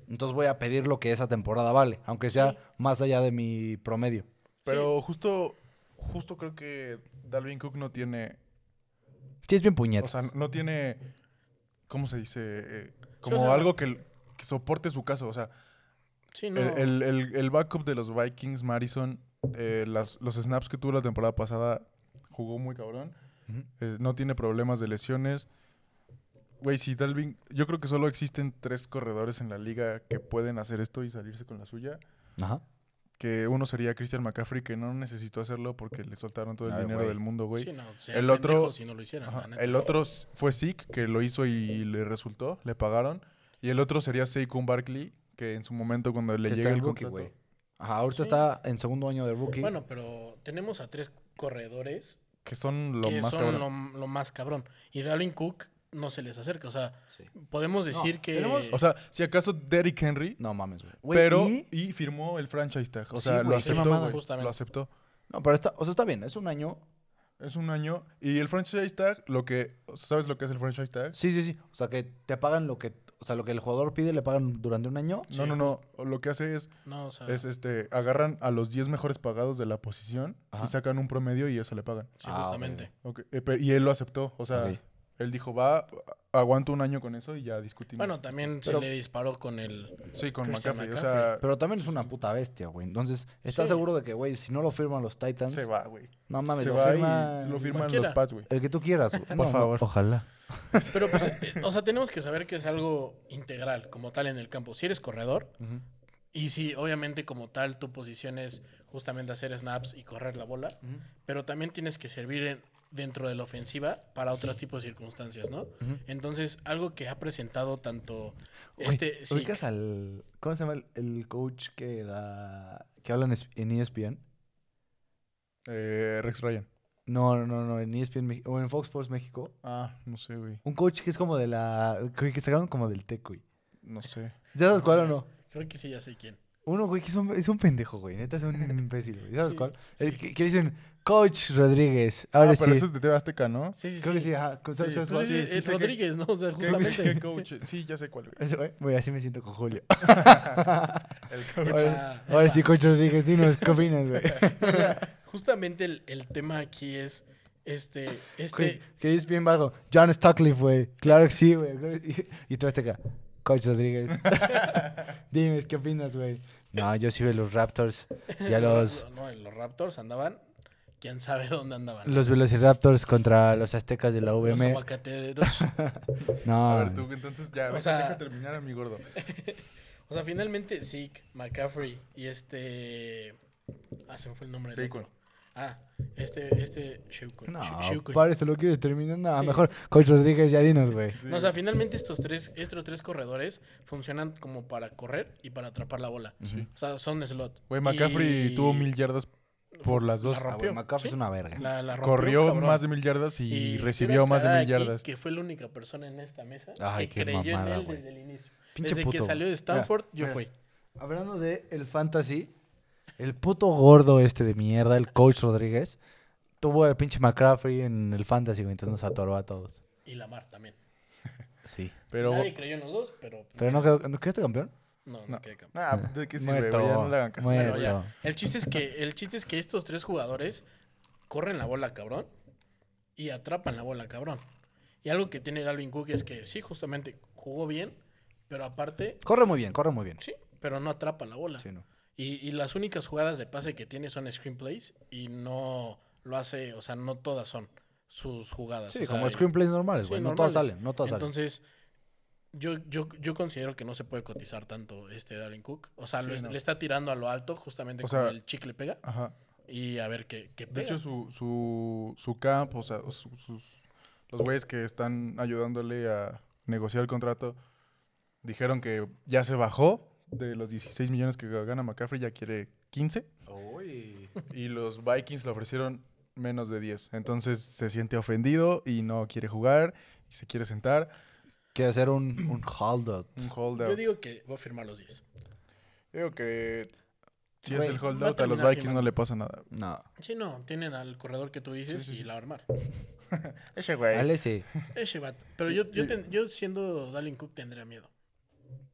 entonces voy a pedir lo que esa temporada vale, aunque sea Sí. más allá de mi promedio. Pero justo, justo creo que Dalvin Cook no tiene, Sí, es bien puñet. o sea, no tiene, ¿cómo se dice? Eh, Sí, como o sea- algo que, que soporte su caso. O sea, Sí, no. el, el- el- el backup de los Vikings, Madison, eh, las- los snaps que tuvo la temporada pasada, jugó muy cabrón. Eh, no tiene problemas de lesiones. Güey, si Dalvin, yo creo que solo existen tres corredores en la liga que pueden hacer esto y salirse con la suya. Ajá. Que uno sería Christian McCaffrey, que no necesitó hacerlo porque le soltaron todo el Ay, dinero del mundo, güey. Sí, no, el otro- pendejos si no lo hicieran, Ajá, la neta. El otro fue Zeke, que lo hizo y le resultó, le pagaron. Y el otro sería Saquon Barkley, que en su momento cuando le llega el rookie, contrato... güey. Ajá, ahorita Sí. está en segundo año de rookie. Bueno, pero tenemos a tres corredores Que son lo que más son cabrón. lo, lo más cabrón. Y Dalvin Cook no se les acerca. O sea, Sí. podemos decir que. tenemos- O sea, si acaso Derrick Henry, no mames, güey. Pero... y- Y... firmó el franchise tag. O Sí, sea, lo aceptó. Lo aceptó. No, pero está, o sea, está bien, es un año. Es un año. Y el franchise tag, lo que... ¿Sabes lo que es el franchise tag? Sí, sí, sí. O sea, que te pagan lo que, o sea, lo que el jugador pide, le pagan durante un año. No, no, no. Lo que hace es, no, o sea, es este, agarran a los 10 mejores pagados de la posición Ajá. y sacan un promedio y eso le pagan. sí, Ah, justamente. ok. Ok, eh, y él lo aceptó. O sea. Él dijo, va, aguanto un año con eso y ya discutimos. Bueno, también Pero- se le disparó con el... sí, con Christian McCaffrey. O sea, Pero también es una puta bestia, güey. Entonces, ¿estás Sí. seguro de que, güey, si no lo firman los Titans, se va, güey. no mames, Se lo va firman y lo firman cualquiera. los Pats, güey. el que tú quieras, güey. <laughs> Por favor. Ojalá. <laughs> Pero, pues, eh, o sea, tenemos que saber que es algo integral, como tal, en el campo. Si eres corredor, y si obviamente como tal tu posición es justamente hacer snaps y correr la bola, pero también tienes que servir en- dentro de la ofensiva para otros tipos de circunstancias, ¿no? Entonces, algo que ha presentado tanto este... sí, ¿Ubicas al... ¿Cómo se llama el, el coach que da... que habla en es- en E ESPN? Eh, Rex Ryan. No, no, no, no, en ESPN o en Fox Sports México. Ah, no sé, güey. Un coach que es como de la... que sacaron como del TEC, güey. No sé. ¿Ya sabes cuál o no? Creo que sí, ya sé quién. Uno, güey, que es un, es un pendejo, güey. Neta es un <laughs> imbécil, güey. ¿Sabes Sí, cuál? El que, que dicen, Coach Rodríguez. Ahora ah, sí. pero eso es de TV Azteca, ¿no? Sí, sí, Creo sí. que sí, ajá. ¿Sabes, Sí, sabes Pues cuál? sí, sí, es sí sé que- Rodríguez, ¿no? O sea, ¿Qué, justamente. qué coach? Sí, ya sé cuál, güey. Ese, güey, güey, así me siento con Julio. <laughs> El coach. Ahora, ahora sí, Coach Rodríguez, dinos, ¿qué opinas, güey? <laughs> O sea, justamente el, el tema aquí es este... este Que es bien bajo. John Stockliffe, güey. Claro que sí, güey. claro que sí. Y tú este acá. Coach Rodríguez. Dime, ¿qué opinas, güey? No, yo sí veo los Raptors y a <laughs> los, No, los Raptors andaban... ¿Quién sabe dónde andaban? los Velociraptors contra los Aztecas de la Los VM. aguacateros. <laughs> No, A ver, tú, entonces ya, O deja, sea- deja terminar a mi gordo. <laughs> O sea, finalmente Zeke, McCaffrey y este... Ah, se me fue el nombre. del Saquon. Ah, este, este Shukun. no, Shukun. para eso lo quieres terminar. No, Sí. mejor Coach Rodríguez, ya dinos, güey. Sí. No, o sea, finalmente estos tres, estos tres corredores funcionan como para correr y para atrapar la bola. O sea, son slot. Güey, McCaffrey Y- tuvo mil yardas por las dos. La Ah, rompió. güey, McCaffrey Sí. es una verga. La- la rompió, Corrió cabrón. más de mil yardas y, Y recibió más de mil yardas. Que fue la única persona en esta mesa Ay, que creyó mamada, en él güey. desde el inicio. Pinche desde puto, que salió de Stanford, Mira, yo mira. fui. Hablando de el fantasy, el puto gordo este de mierda, el Coach Rodríguez, tuvo el pinche McCaffrey en el fantasy, güey. Entonces nos atoró a todos. Y Lamar también. <laughs> Sí. Pero, Nadie creyó en los dos, pero... Pero no quedó, ¿no quedaste campeón? No, no, No. quedé campeón. nah, ¿de qué sirve, Muerto. güey? Ya no le hagan caso. Muerto. Bueno, ya. El chiste es que el chiste es que estos tres jugadores corren la bola cabrón y atrapan la bola cabrón. Y algo que tiene Dalvin Cook es que sí, justamente jugó bien, pero aparte Corre muy bien, corre muy bien. sí, pero no atrapa la bola. Sí, no. Y, y las únicas jugadas de pase que tiene son screenplays y no lo hace, o sea, no todas son sus jugadas. Sí, o sea, como screenplays normales, sí, güey. no todas salen, no todas salen. Entonces, yo, yo, yo considero que no se puede cotizar tanto este Dalvin Cook. O sea, Sí, lo es- no. le está tirando a lo alto, justamente O como sea- el chicle pega. Ajá. Y a ver qué, qué De pega. hecho, su, su, su camp, o sea, su- sus, los güeyes que están ayudándole a negociar el contrato, dijeron que ya se bajó de los 16 millones que gana McCaffrey, ya quiere 15. Y los Vikings le ofrecieron menos de 10. Entonces se siente ofendido y no quiere jugar y se quiere sentar. Quiere hacer un, un holdout. Un holdout. Yo digo que voy a firmar los 10. Digo que si Güey, es el va a holdout, a los Vikings no le pasa nada. No. Sí, no, tienen al corredor que tú dices Sí, sí, y la va a armar. <laughs> Ese güey. Dale, sí. Ese vato. Pero yo, yo, ten- yo siendo Dalvin Cook tendría miedo.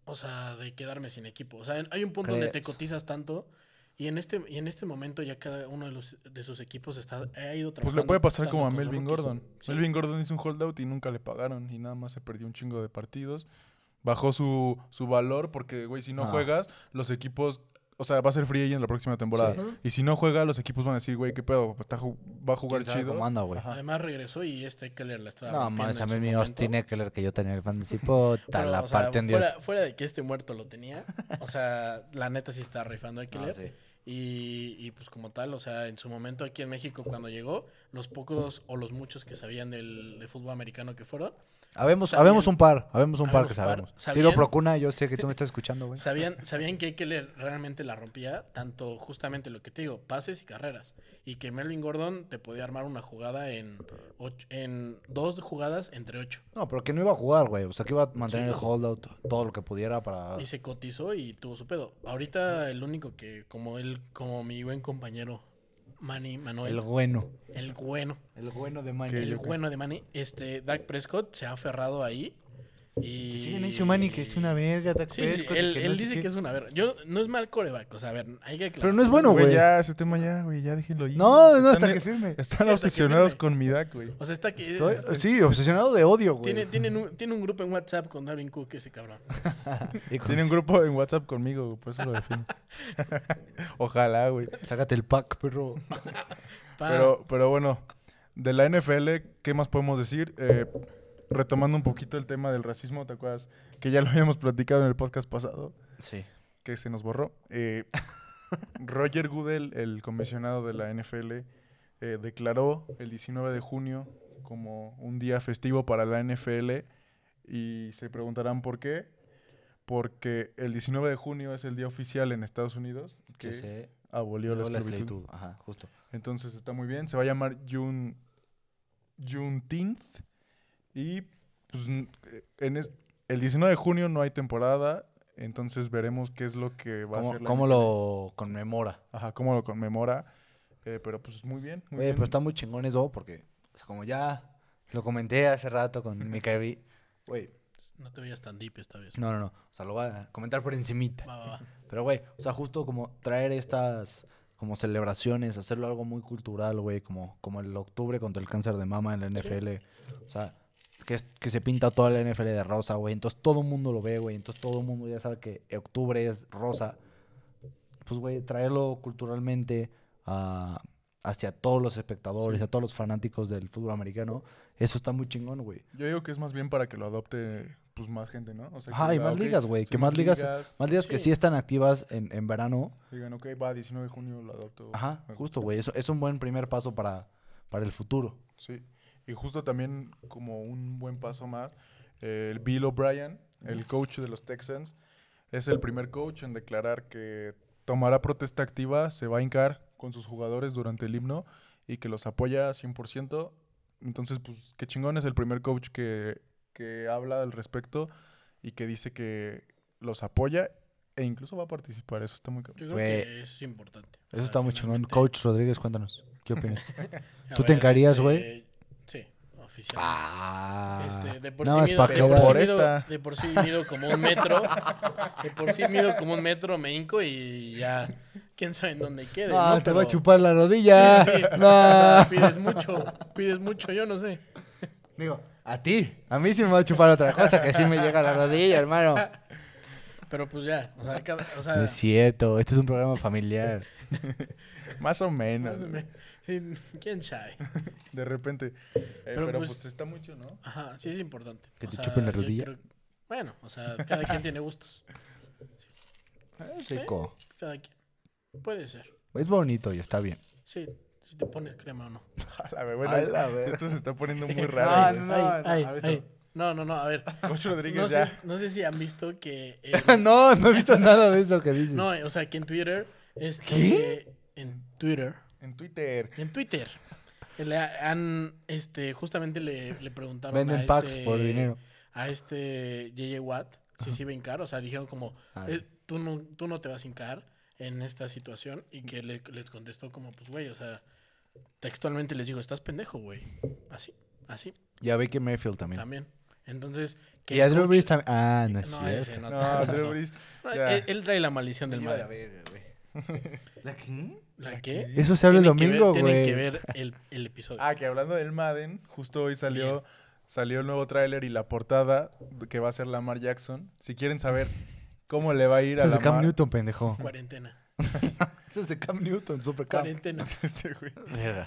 O sea, de quedarme sin equipo. O sea, hay un punto donde te cotizas tanto y en este, y en este momento ya cada uno de, los, de sus equipos está, ha ido Pues trabajando. le puede pasar como a Melvin. Gordon. Sí. Melvin Gordon hizo un holdout y nunca le pagaron y nada más se perdió un chingo de partidos. Bajó su, su valor porque, güey, si no Ah. juegas, los equipos... O sea, va a ser free agent la próxima temporada. Sí. Y si no juega, los equipos van a decir, güey, ¿qué pedo? Pues está va a jugar ¿Quién sabe chido. cómo anda, güey? Además regresó y este Keller la está No, mames, a mí mi. Austin Eckler que yo tenía en el fantasy, <laughs> puta, la o sea, parte en Dios. fuera, fuera de que este muerto lo tenía, o sea, la neta sí está rifando a Ah, Keller. sí. Y, y, pues como tal, o sea, en su momento aquí en México cuando llegó, los pocos o los muchos que sabían del, de fútbol americano que fueron, Habemos, sabían- habemos un par, habemos un par que un par. sabemos. Sabían- Ciro Procuna, yo sé que tú me estás escuchando, güey. sabían, sabían que Keller realmente la rompía, tanto justamente lo que te digo, pases y carreras. Y que Melvin Gordon te podía armar una jugada en, ocho- en dos jugadas entre ocho. No, pero que no iba a jugar, güey. O sea, que iba a mantener Sí. el holdout todo lo que pudiera para... Y se cotizó y tuvo su pedo. Ahorita el único que, como él, como mi buen compañero Manny Manuel, El bueno. el bueno, El bueno de Manny. El bueno de Manny, este, Dak Prescott se ha aferrado ahí Y... Sí, que es una verga, Dak Sí, sí, Prescott, y él, que él no sé dice que es una verga. Yo, no es mal coreback, o sea, a ver, hay que Pero no es bueno, Güey, ya, ese tema ya, güey, ya déjenlo ahí. No, no, Están- hasta que firme. Están Sí, obsesionados firme. con mi Dak, güey. O sea, está que... Estoy- sí, obsesionado de odio, güey. Tiene, tienen un, tiene un grupo en WhatsApp con Dalvin Cook, ese cabrón. <laughs> Tiene un grupo en WhatsApp conmigo, güey, por eso lo defino. <laughs> Ojalá, güey. Sácate el pack, perro. Pero, pero bueno, de la NFL, ¿qué más podemos decir? Eh, retomando un poquito el tema del racismo, ¿te acuerdas? Que ya lo habíamos platicado en el podcast pasado, Sí. que se nos borró. Eh, <laughs> Roger Goodell, el comisionado de la NFL, eh, declaró el 19 de junio como un día festivo para la NFL y se preguntarán por qué. Porque el 19 de junio es el día oficial en Estados Unidos Que que se... abolió la la esclavitud. esclavitud. Ajá, justo. Entonces está muy bien. Se va a llamar June, Juneteenth. Y pues n- eh, en es- el 19 de junio no hay temporada. Entonces veremos qué es lo que va a ¿Cómo, hacer la cómo lo conmemora? Ajá, cómo lo conmemora. Eh, pero pues muy bien. Muy Güey, bien. pero está muy chingón eso porque, o sea, como ya lo comenté hace rato con mi <laughs> Kyrie, güey, No te veías tan deep esta vez. no, no, no, o sea, lo voy a comentar por encimita. Va, va, va. Pero, güey, o sea, justo como traer estas como celebraciones, hacerlo algo muy cultural, güey, como, como el octubre contra el cáncer de mama en la NFL. O sea, que, es- que se pinta toda la NFL de rosa, güey. Entonces todo el mundo lo ve, güey. Entonces todo el mundo ya sabe que octubre es rosa. Pues, güey, traerlo culturalmente a- hacia todos los espectadores, a todos los fanáticos del fútbol americano, eso está muy chingón, güey. Yo digo que es más bien para que lo adopte pues más gente, ¿no? O sea, Ajá, y más "Ok, ligas, güey. Que más ligas, más ligas que Sí. están activas en, en verano. Digan, ok, va, 19 de junio lo adopto. Ajá, justo, güey. Eso es un buen primer paso para, para el futuro. Sí, y justo también como un buen paso más, el Bill O'Brien, el coach de los Texans, es el primer coach en declarar que tomará protesta activa, se va a hincar con sus jugadores durante el himno y que los apoya 100%. Entonces, pues, qué chingón es el primer coach que, que habla al respecto y que dice que los apoya e incluso va a participar. Eso está muy cabrón. Yo creo Güey, que eso es importante. O Eso sea, está muy chingón. Coach Rodríguez, cuéntanos. ¿Qué opinas? <laughs> ¿Tú te encarías, este, güey? Sí, ah. Este, de por no, sí es mido, de por sí mido- esta. de por sí mido como un metro. De por sí mido como un metro, me hinco y ya. Quién sabe en dónde quede. No, ¿no? te va a chupar la rodilla. Sí, sí. O No. sea, pides mucho, pides mucho, yo no sé. Digo, a ti. A mí sí me va a chupar otra cosa que sí me llega a la rodilla, hermano. Pero pues ya, o sea, cada- o sea No es cierto. Este es un programa familiar. <laughs> Más o menos. más o menos, sí, <laughs> quién sabe. De repente. Eh, pero, Pero, pues, pues, está mucho, ¿no? Ajá, sí es importante. ¿Que O te sea, chupen la rodilla? creo- bueno, o sea, cada quien tiene gustos. Rico. Cada quien. Puede ser. Es bonito y está bien. Sí, si te pones crema o no. <laughs> A ver, bueno, A la verga. esto se está poniendo muy No, <laughs> raro. no, no. Ay, ay, ahorita ay. No, no, no, a ver. Coach Rodríguez No sé, ya. no sé si han visto que. en- no, no he visto nada de eso que dices. no, o sea, que en Twitter. Este, ¿Qué? En Twitter. En Twitter. En Twitter. Le han. Este, justamente le, le preguntaron. Venden a packs este- por dinero. A este JJ Watt. Si se iba a hincar. O sea, dijeron como. Ah, eh, sí. tú, no, tú no te vas a hincar en esta situación. Y que le- les contestó como, pues, güey, o sea. Textualmente les digo, estás pendejo, güey. Así, así, Y a Baker Mayfield también. también. Entonces. que Y a Drew Brees también. Ah, no es No, ese no. No. Drew Brees. No, ya. él, él trae la maldición del mal. la verga. <laughs> ¿La qué? ¿La qué? Eso se habla el Tienen domingo, Tienen güey. que ver el, el episodio. Ah, que hablando del Madden, justo hoy salió, salió el nuevo tráiler y la portada que va a ser Lamar Jackson. Si quieren saber cómo le va a ir a Eso es de Cam Lamar. Newton, pendejo. Cuarentena. <laughs> Eso es de Cam Newton, super Cam. Cuarentena. <laughs> Este güey.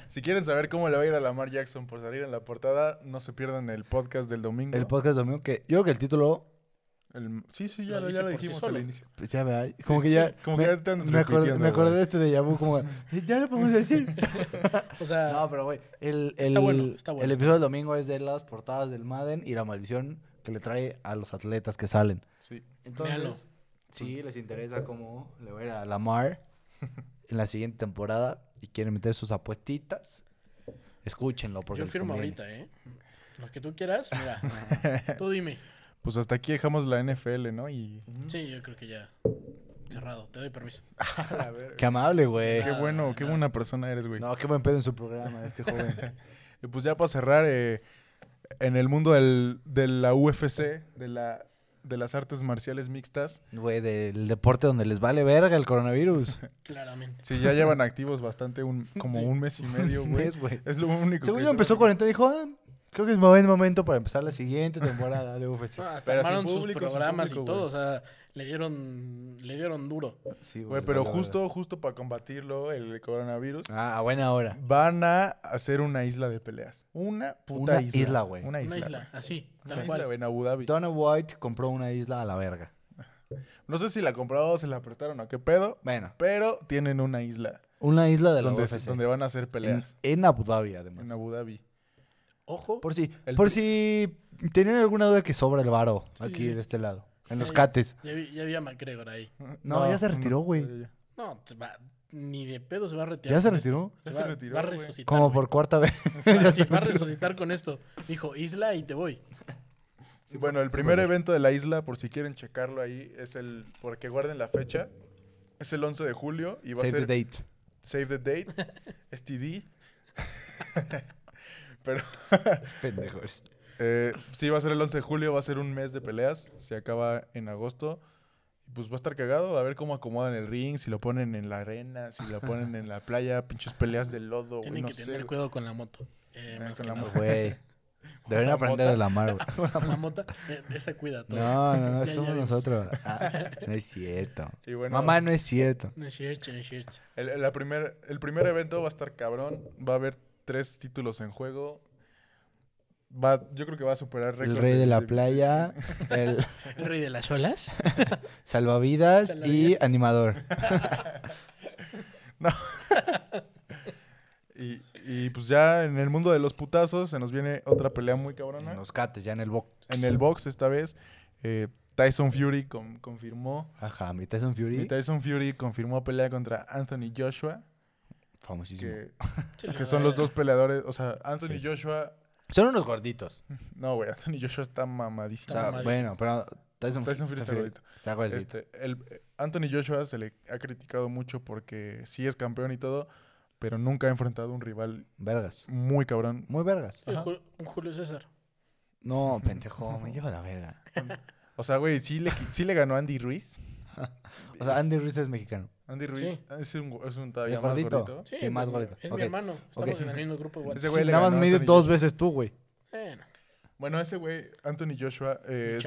Si quieren saber cómo le va a ir a Lamar Jackson por salir en la portada, no se pierdan el podcast del domingo. El podcast domingo que yo creo que el título El- Sí, sí, ya Lo lo, ya lo sí dijimos solo. al inicio. Pues ya vea, como que sí, ya. como me, que ya te andas me acordé, me acordé de este de Yabu, como. Ya le podemos decir. <laughs> O sea, no, pero güey. El, el, Está bueno, está bueno, el episodio del domingo es de las portadas del Madden y la maldición que le trae a los atletas que salen. Sí. Entonces, si les interesa cómo le va a ir a Lamar <laughs> en la siguiente temporada y quieren meter sus apuestitas, escúchenlo. Porque yo firmo ahorita, ¿eh? Lo que tú quieras, mira. <laughs> tú dime. Pues hasta aquí dejamos la NFL, ¿no? Y. Sí, yo creo que ya. Cerrado. Te doy permiso. <laughs> A ver, Qué amable, güey. qué bueno, qué buena persona eres, güey. No, qué buen pedo en su programa, este joven. <laughs> Y pues ya para cerrar, eh, En el mundo del, de la UFC, de, la, de las artes marciales mixtas, Güey, del deporte donde les vale verga el coronavirus. <laughs> Claramente. sí, ya llevan activos bastante, un, como Sí. un mes y medio, güey. Es lo único Según que yo empezó cuarentena y dijo, ah, creo que es buen momento para empezar la siguiente temporada de UFC. <laughs> Pero sin armaron sus público, sin programas público, y todo. O sea, le dieron, le dieron duro. Sí, Güey, pero justo, justo para combatirlo, el coronavirus. Ah, a buena hora. van a hacer una isla de peleas. Una puta Una isla. isla, güey. Una Una isla. isla, así, Una tal isla, cual. en Abu Dhabi. Donna White compró una isla a la verga. No sé si la compraron o se la prestaron o qué pedo, Bueno, pero tienen una isla una isla de la donde, UFC. donde van a hacer en, peleas. en Abu Dhabi, además. En Abu Dhabi. Ojo. Por si, El por si tenían alguna duda que sobra el varo aquí sí, de este lado. En los Ya- cates. Ya, había McGregor ahí. No, ya se retiró, güey. No, se va- ni de pedo se va a retirar. ¿Ya se retiró? Ya Se se va, retiró, va a resucitar. Como por cuarta vez. O <laughs> sea, sí, va a <laughs> resucitar con esto. Dijo, isla y te voy. Sí, bueno, el primer evento de la isla, por si quieren checarlo ahí, es el, porque guarden la fecha, es el 11 de julio y va Save a ser the date. Save the Date, STD. <laughs> Pero <laughs> Pendejos. eh, sí, va a ser el 11 de julio, va a ser un mes de peleas, se acaba en agosto. Y pues va a estar cagado, a ver cómo acomodan el ring, si lo ponen en la arena, si lo ponen en la playa, pinches peleas de lodo, güey, Tienen no que sé. tener güey. cuidado con la moto. Eh, Ah, más con que la nada. moto. Güey. <laughs> Deberían aprender a la mar, güey. <laughs> Con la mota, eh, esa cuida todo. No, no, no, somos nosotros. Ah, no es cierto. Y bueno, Mamá, no es cierto. No es cierto, no es cierto. El, la primer, el primer evento va a estar cabrón. Va a haber tres títulos en juego. Va, yo creo que va a superar El rey de la playa, el <laughs> El rey de las olas. <laughs> salvavidas y animador. <laughs> Y, y pues ya en el mundo de los putazos se nos viene otra pelea muy cabrona. En los cates, ya en el box. En el box esta vez. eh, Tyson Fury con- confirmó. Ajá, mi Tyson Fury. Tyson Fury confirmó pelea contra Anthony Joshua. Famosísimo. Que, <laughs> Sí, son los dos peleadores. O sea, Anthony Sí. Joshua. Son unos gorditos. <laughs> No, güey, Anthony Joshua está O mamadísimo. sea, mamadísimo. bueno, pero Tyson, Tyson Fury está gordito. Está gordito. Este, el, eh, Anthony Joshua se le ha criticado mucho porque sí es campeón y todo, pero nunca ha enfrentado un rival Vergas. muy cabrón. Muy vergas. Un Julio César. No, pendejo, me lleva la verga. <laughs> O sea, güey, sí le, sí le ganó Andy Ruiz. O sea, Andy Ruiz es mexicano. Andy Ruiz Sí. es un, es un todavía ¿El más gordito? gordito. Sí, más es- gordito. Es mi hermano. Estamos en el mismo grupo igual. Ese Sí, güey le nada más ganó a mide dos Joshua. veces tú, güey. Bueno, Bueno, ese güey, Anthony Joshua, eh, es,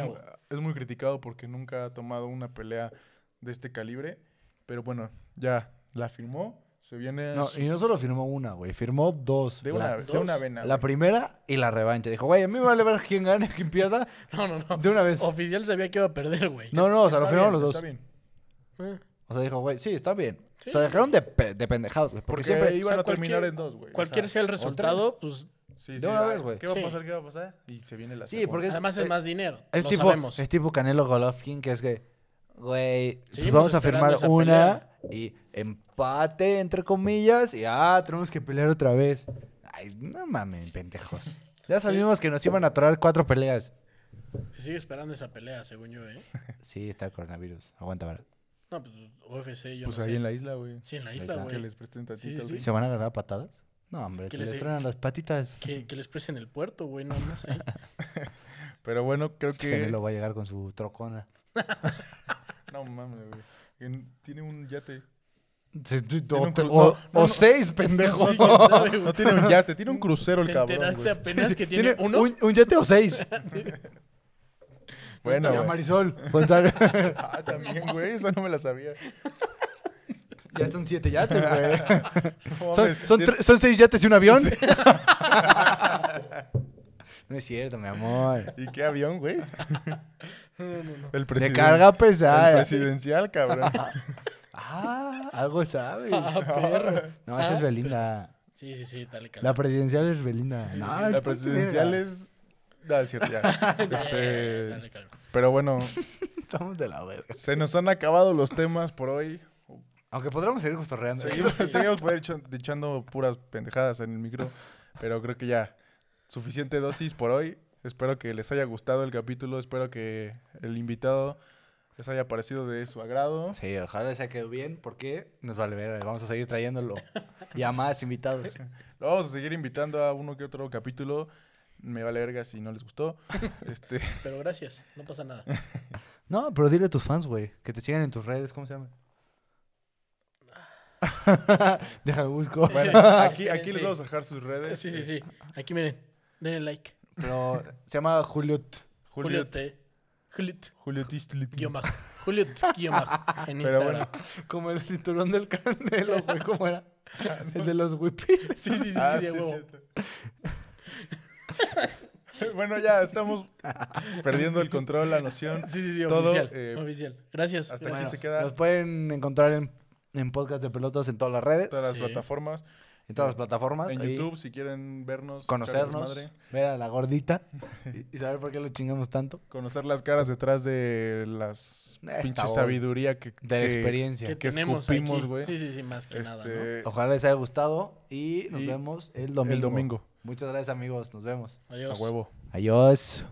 es muy criticado porque nunca ha tomado una pelea de este calibre. Pero bueno, ya la firmó. Se viene No, su- y no solo firmó una, güey. Firmó dos. de, La- una, de dos, una vena. La güey. primera y la revancha. Dijo, güey, a mí me vale ver quién gane, quién pierda. <laughs> no, no, no. De una vez. Oficial sabía que iba a perder, güey. No, no, o sea, lo firmaron los dos. Está bien. Eh, O sea, dijo, güey, sí, está bien. Sí. O sea, dejaron de, pe- de pendejados, güey. Porque, Porque siempre... iban o sea, a terminar en dos, güey. o Cualquier sea, sea el resultado, pues Sí, De sí, una vez, güey. ¿Qué va a pasar? ¿Qué va a pasar? Y se viene la Sí, segunda. porque es, además es es- más dinero. es lo tipo, sabemos. es tipo Canelo Golovkin, que es que, güey, pues vamos a firmar una y empate, entre comillas, y ah, tenemos que pelear otra vez. Ay, no mames, pendejos. Ya sabíamos que nos iban a atorar cuatro peleas. Se sigue esperando esa pelea, según yo, ¿eh? <laughs> Sí, está el coronavirus. Aguanta, ¿verdad? No, pues UFC, yo Pues no ahí sé. en la isla, güey. Sí, en la isla. isla, Que güey. les presten tantito Sí, sí, ring. ¿Se van a agarrar a patadas? No, hombre, Que se les- les truenan las patitas. Que, que les presten el puerto, güey, no más <laughs> ahí. Pero bueno, creo que... Canelo va a llegar con su trocona. <laughs> No mames, güey. En- Tiene un yate. Sí, O, un cru- o- no, no, o no. <laughs> seis, pendejo. Sí, quién sabe, güey. No tiene un yate, tiene un crucero el ¿Te cabrón, enteraste güey. apenas Sí, que tiene, uno? Un, un yate o seis. Bueno, Y. Marisol <laughs> Gonzaga. <laughs> Ah, también, güey. Esa no me la sabía. ya son siete yates, güey. <laughs> No Son, seis yates y un avión. no es cierto, mi amor. ¿Y qué avión, güey? No, no, no. El De presidente. carga El pesada. presidencial, cabrón. Ah, algo sabe. Ah, perro. No, esa es Ah. Belinda. Sí, sí, sí, dale calma. La presidencial es Belinda. No, La ponte presidencial es... No, es cierto, ya. <laughs> Este... Dale calma. Pero bueno, <laughs> Estamos de la verga. se nos han acabado los temas por hoy. Aunque podríamos seguir costorreando. Seguimos, <laughs> seguimos echo- echando puras pendejadas en el micro, pero creo que ya suficiente dosis por hoy. Espero que les haya gustado el capítulo, espero que el invitado les haya parecido de su agrado. Sí, ojalá haya quedado bien, porque nos vale ver, vamos a seguir trayéndolo. Y a más invitados. Lo vamos a seguir invitando a uno que otro capítulo. Me vale verga si no les gustó. <laughs> este, Pero gracias, no pasa nada. <laughs> No, pero dile a tus fans, güey, que te sigan en tus redes, ¿cómo se llama? <laughs> Déjame busco. bueno, aquí, aquí les vamos a dejar sus redes. Sí, sí, sí. Aquí miren, denle like. Pero se llama Juliot. Julio Julio, T. Julio T. Julio Tistlit. Guión bajo. Julio T. Guión bajo. En Pero Instagram. bueno. Como el cinturón del Canelo, güey, ¿cómo era? El de los whippies. Sí, sí, sí, Ah, sí, de sí, es huevo. cierto. <laughs> bueno, ya estamos perdiendo el control, la noción. Sí, sí, sí, Todo, oficial. eh, oficial. Gracias. hasta aquí se queda Nos pueden encontrar en, en podcast de pelotas en todas las redes, todas las Sí. plataformas. en todas las plataformas. En ahí, YouTube, si quieren vernos, Conocernos, desmadre, ver a la gordita <laughs> y, y saber por qué lo chingamos tanto. conocer las caras detrás de las Esta pinches voz. sabiduría que, De la que- experiencia. Que que tenemos escupimos, güey. Sí, sí, sí, más que nada, ¿no? este, Ojalá les haya gustado y nos Y vemos el domingo. el domingo. Muchas gracias amigos, nos vemos. A Adiós. huevo. Adiós.